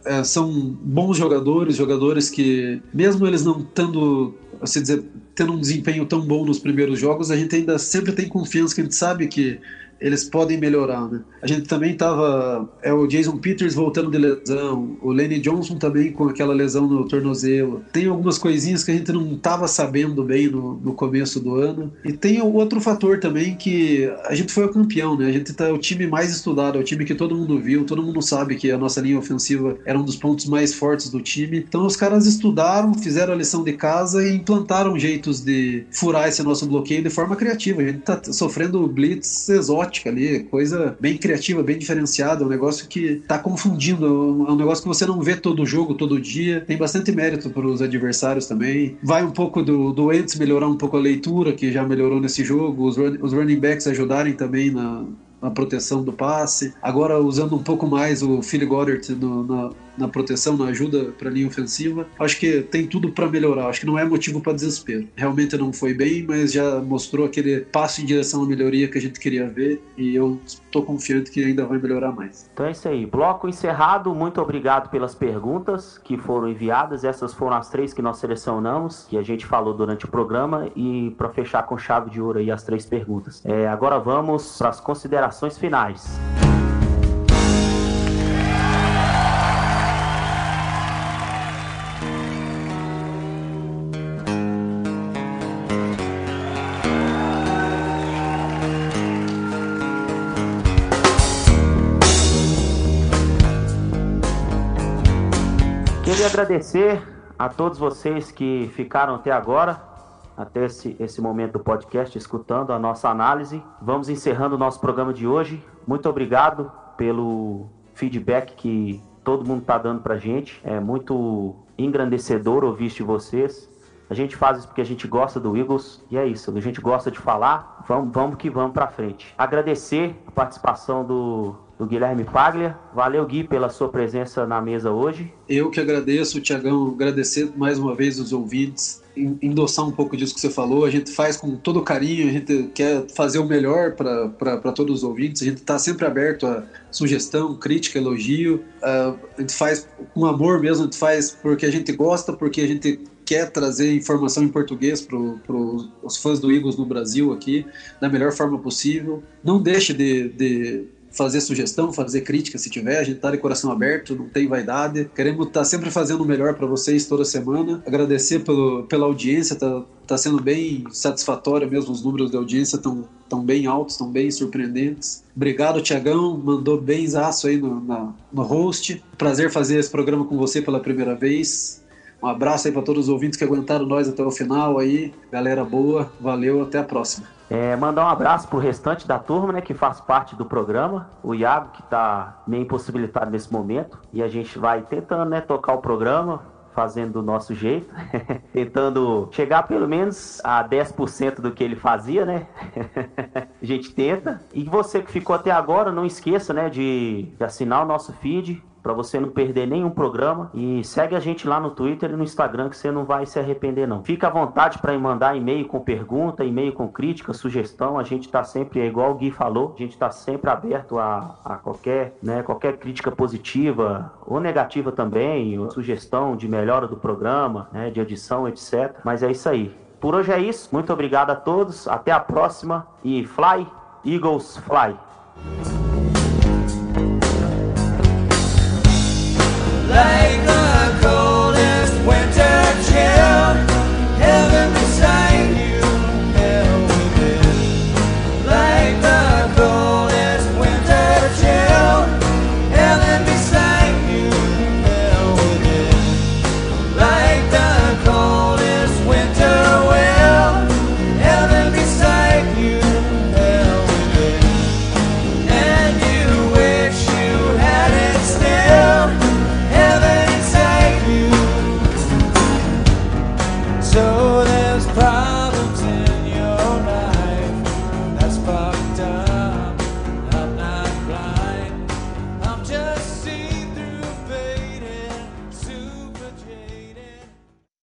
é, são bons jogadores, jogadores que, mesmo eles não tendo, assim dizer, tendo um desempenho tão bom nos primeiros jogos, a gente ainda sempre tem confiança que a gente sabe que eles podem melhorar, né? A gente também tava. É o Jason Peters voltando de lesão, o Lenny Johnson também com aquela lesão no tornozelo. Tem algumas coisinhas que a gente não tava sabendo bem no, no começo do ano. E tem outro fator também que a gente foi o campeão, né? A gente tá o time mais estudado, é o time que todo mundo viu, todo mundo sabe que a nossa linha ofensiva era um dos pontos mais fortes do time. Então os caras estudaram, fizeram a lição de casa e implantaram jeitos de furar esse nosso bloqueio de forma criativa. A gente tá sofrendo blitz exótico ali, coisa bem criativa, bem diferenciada, um negócio que tá confundindo, é um negócio que você não vê todo jogo, todo dia, tem bastante mérito para os adversários também. Vai um pouco do, do melhorar um pouco a leitura, que já melhorou nesse jogo, os, run, os running backs ajudarem também na, na proteção do passe. Agora usando um pouco mais o Philly Goddard no, na, na proteção, na ajuda para a linha ofensiva. Acho que tem tudo para melhorar. Acho que não é motivo para desespero. Realmente não foi bem, mas já mostrou aquele passo em direção à melhoria que a gente queria ver e eu estou confiante que ainda vai melhorar mais. Então é isso aí. Bloco encerrado. Muito obrigado pelas perguntas que foram enviadas. Essas foram as três que nós selecionamos, que a gente falou durante o programa e para fechar com chave de ouro aí as três perguntas. É, agora vamos para as considerações finais. Agradecer a todos vocês que ficaram até agora, até esse, esse momento do podcast, escutando a nossa análise. Vamos encerrando o nosso programa de hoje. Muito obrigado pelo feedback que todo mundo está dando para gente. É muito engrandecedor ouvir de vocês. A gente faz isso porque a gente gosta do Eagles e é isso. A gente gosta de falar. Vamos, vamos que vamos para frente. Agradecer a participação do do Guilherme Paglia. Valeu, Gui, pela sua presença na mesa hoje. Eu que agradeço, Tiagão, agradecer mais uma vez os ouvintes, endossar um pouco disso que você falou. A gente faz com todo carinho, a gente quer fazer o melhor para todos os ouvintes, a gente está sempre aberto a sugestão, crítica, elogio. Uh, a gente faz com amor mesmo, a gente faz porque a gente gosta, porque a gente quer trazer informação em português para os fãs do Eagles no Brasil aqui, da melhor forma possível. Não deixe de, de fazer sugestão, fazer crítica se tiver. A gente está de coração aberto, não tem vaidade. Queremos estar tá sempre fazendo o melhor para vocês toda semana. Agradecer pelo, pela audiência, tá, tá sendo bem satisfatório mesmo. Os números da audiência estão tão bem altos, estão bem surpreendentes. Obrigado, Tiagão. Mandou bem aço aí no, na, no host. Prazer fazer esse programa com você pela primeira vez. Um abraço aí para todos os ouvintes que aguentaram nós até o final aí. Galera boa, valeu, até a próxima. É, mandar um abraço pro restante da turma, né, que faz parte do programa. O Iago, que tá meio impossibilitado nesse momento. E a gente vai tentando, né, tocar o programa, fazendo do nosso jeito, tentando chegar pelo menos a 10% do que ele fazia, né? a gente tenta. E você que ficou até agora, não esqueça, né, de, de assinar o nosso feed, para você não perder nenhum programa. E segue a gente lá no Twitter e no Instagram que você não vai se arrepender não. Fica à vontade para mandar e-mail com pergunta, e-mail com crítica, sugestão. A gente está sempre, é igual o Gui falou, a gente está sempre aberto a, a qualquer, né, qualquer crítica positiva ou negativa também, ou sugestão de melhora do programa, né, de edição, etc. Mas é isso aí. Por hoje é isso. Muito obrigado a todos. Até a próxima e fly, Eagles fly. like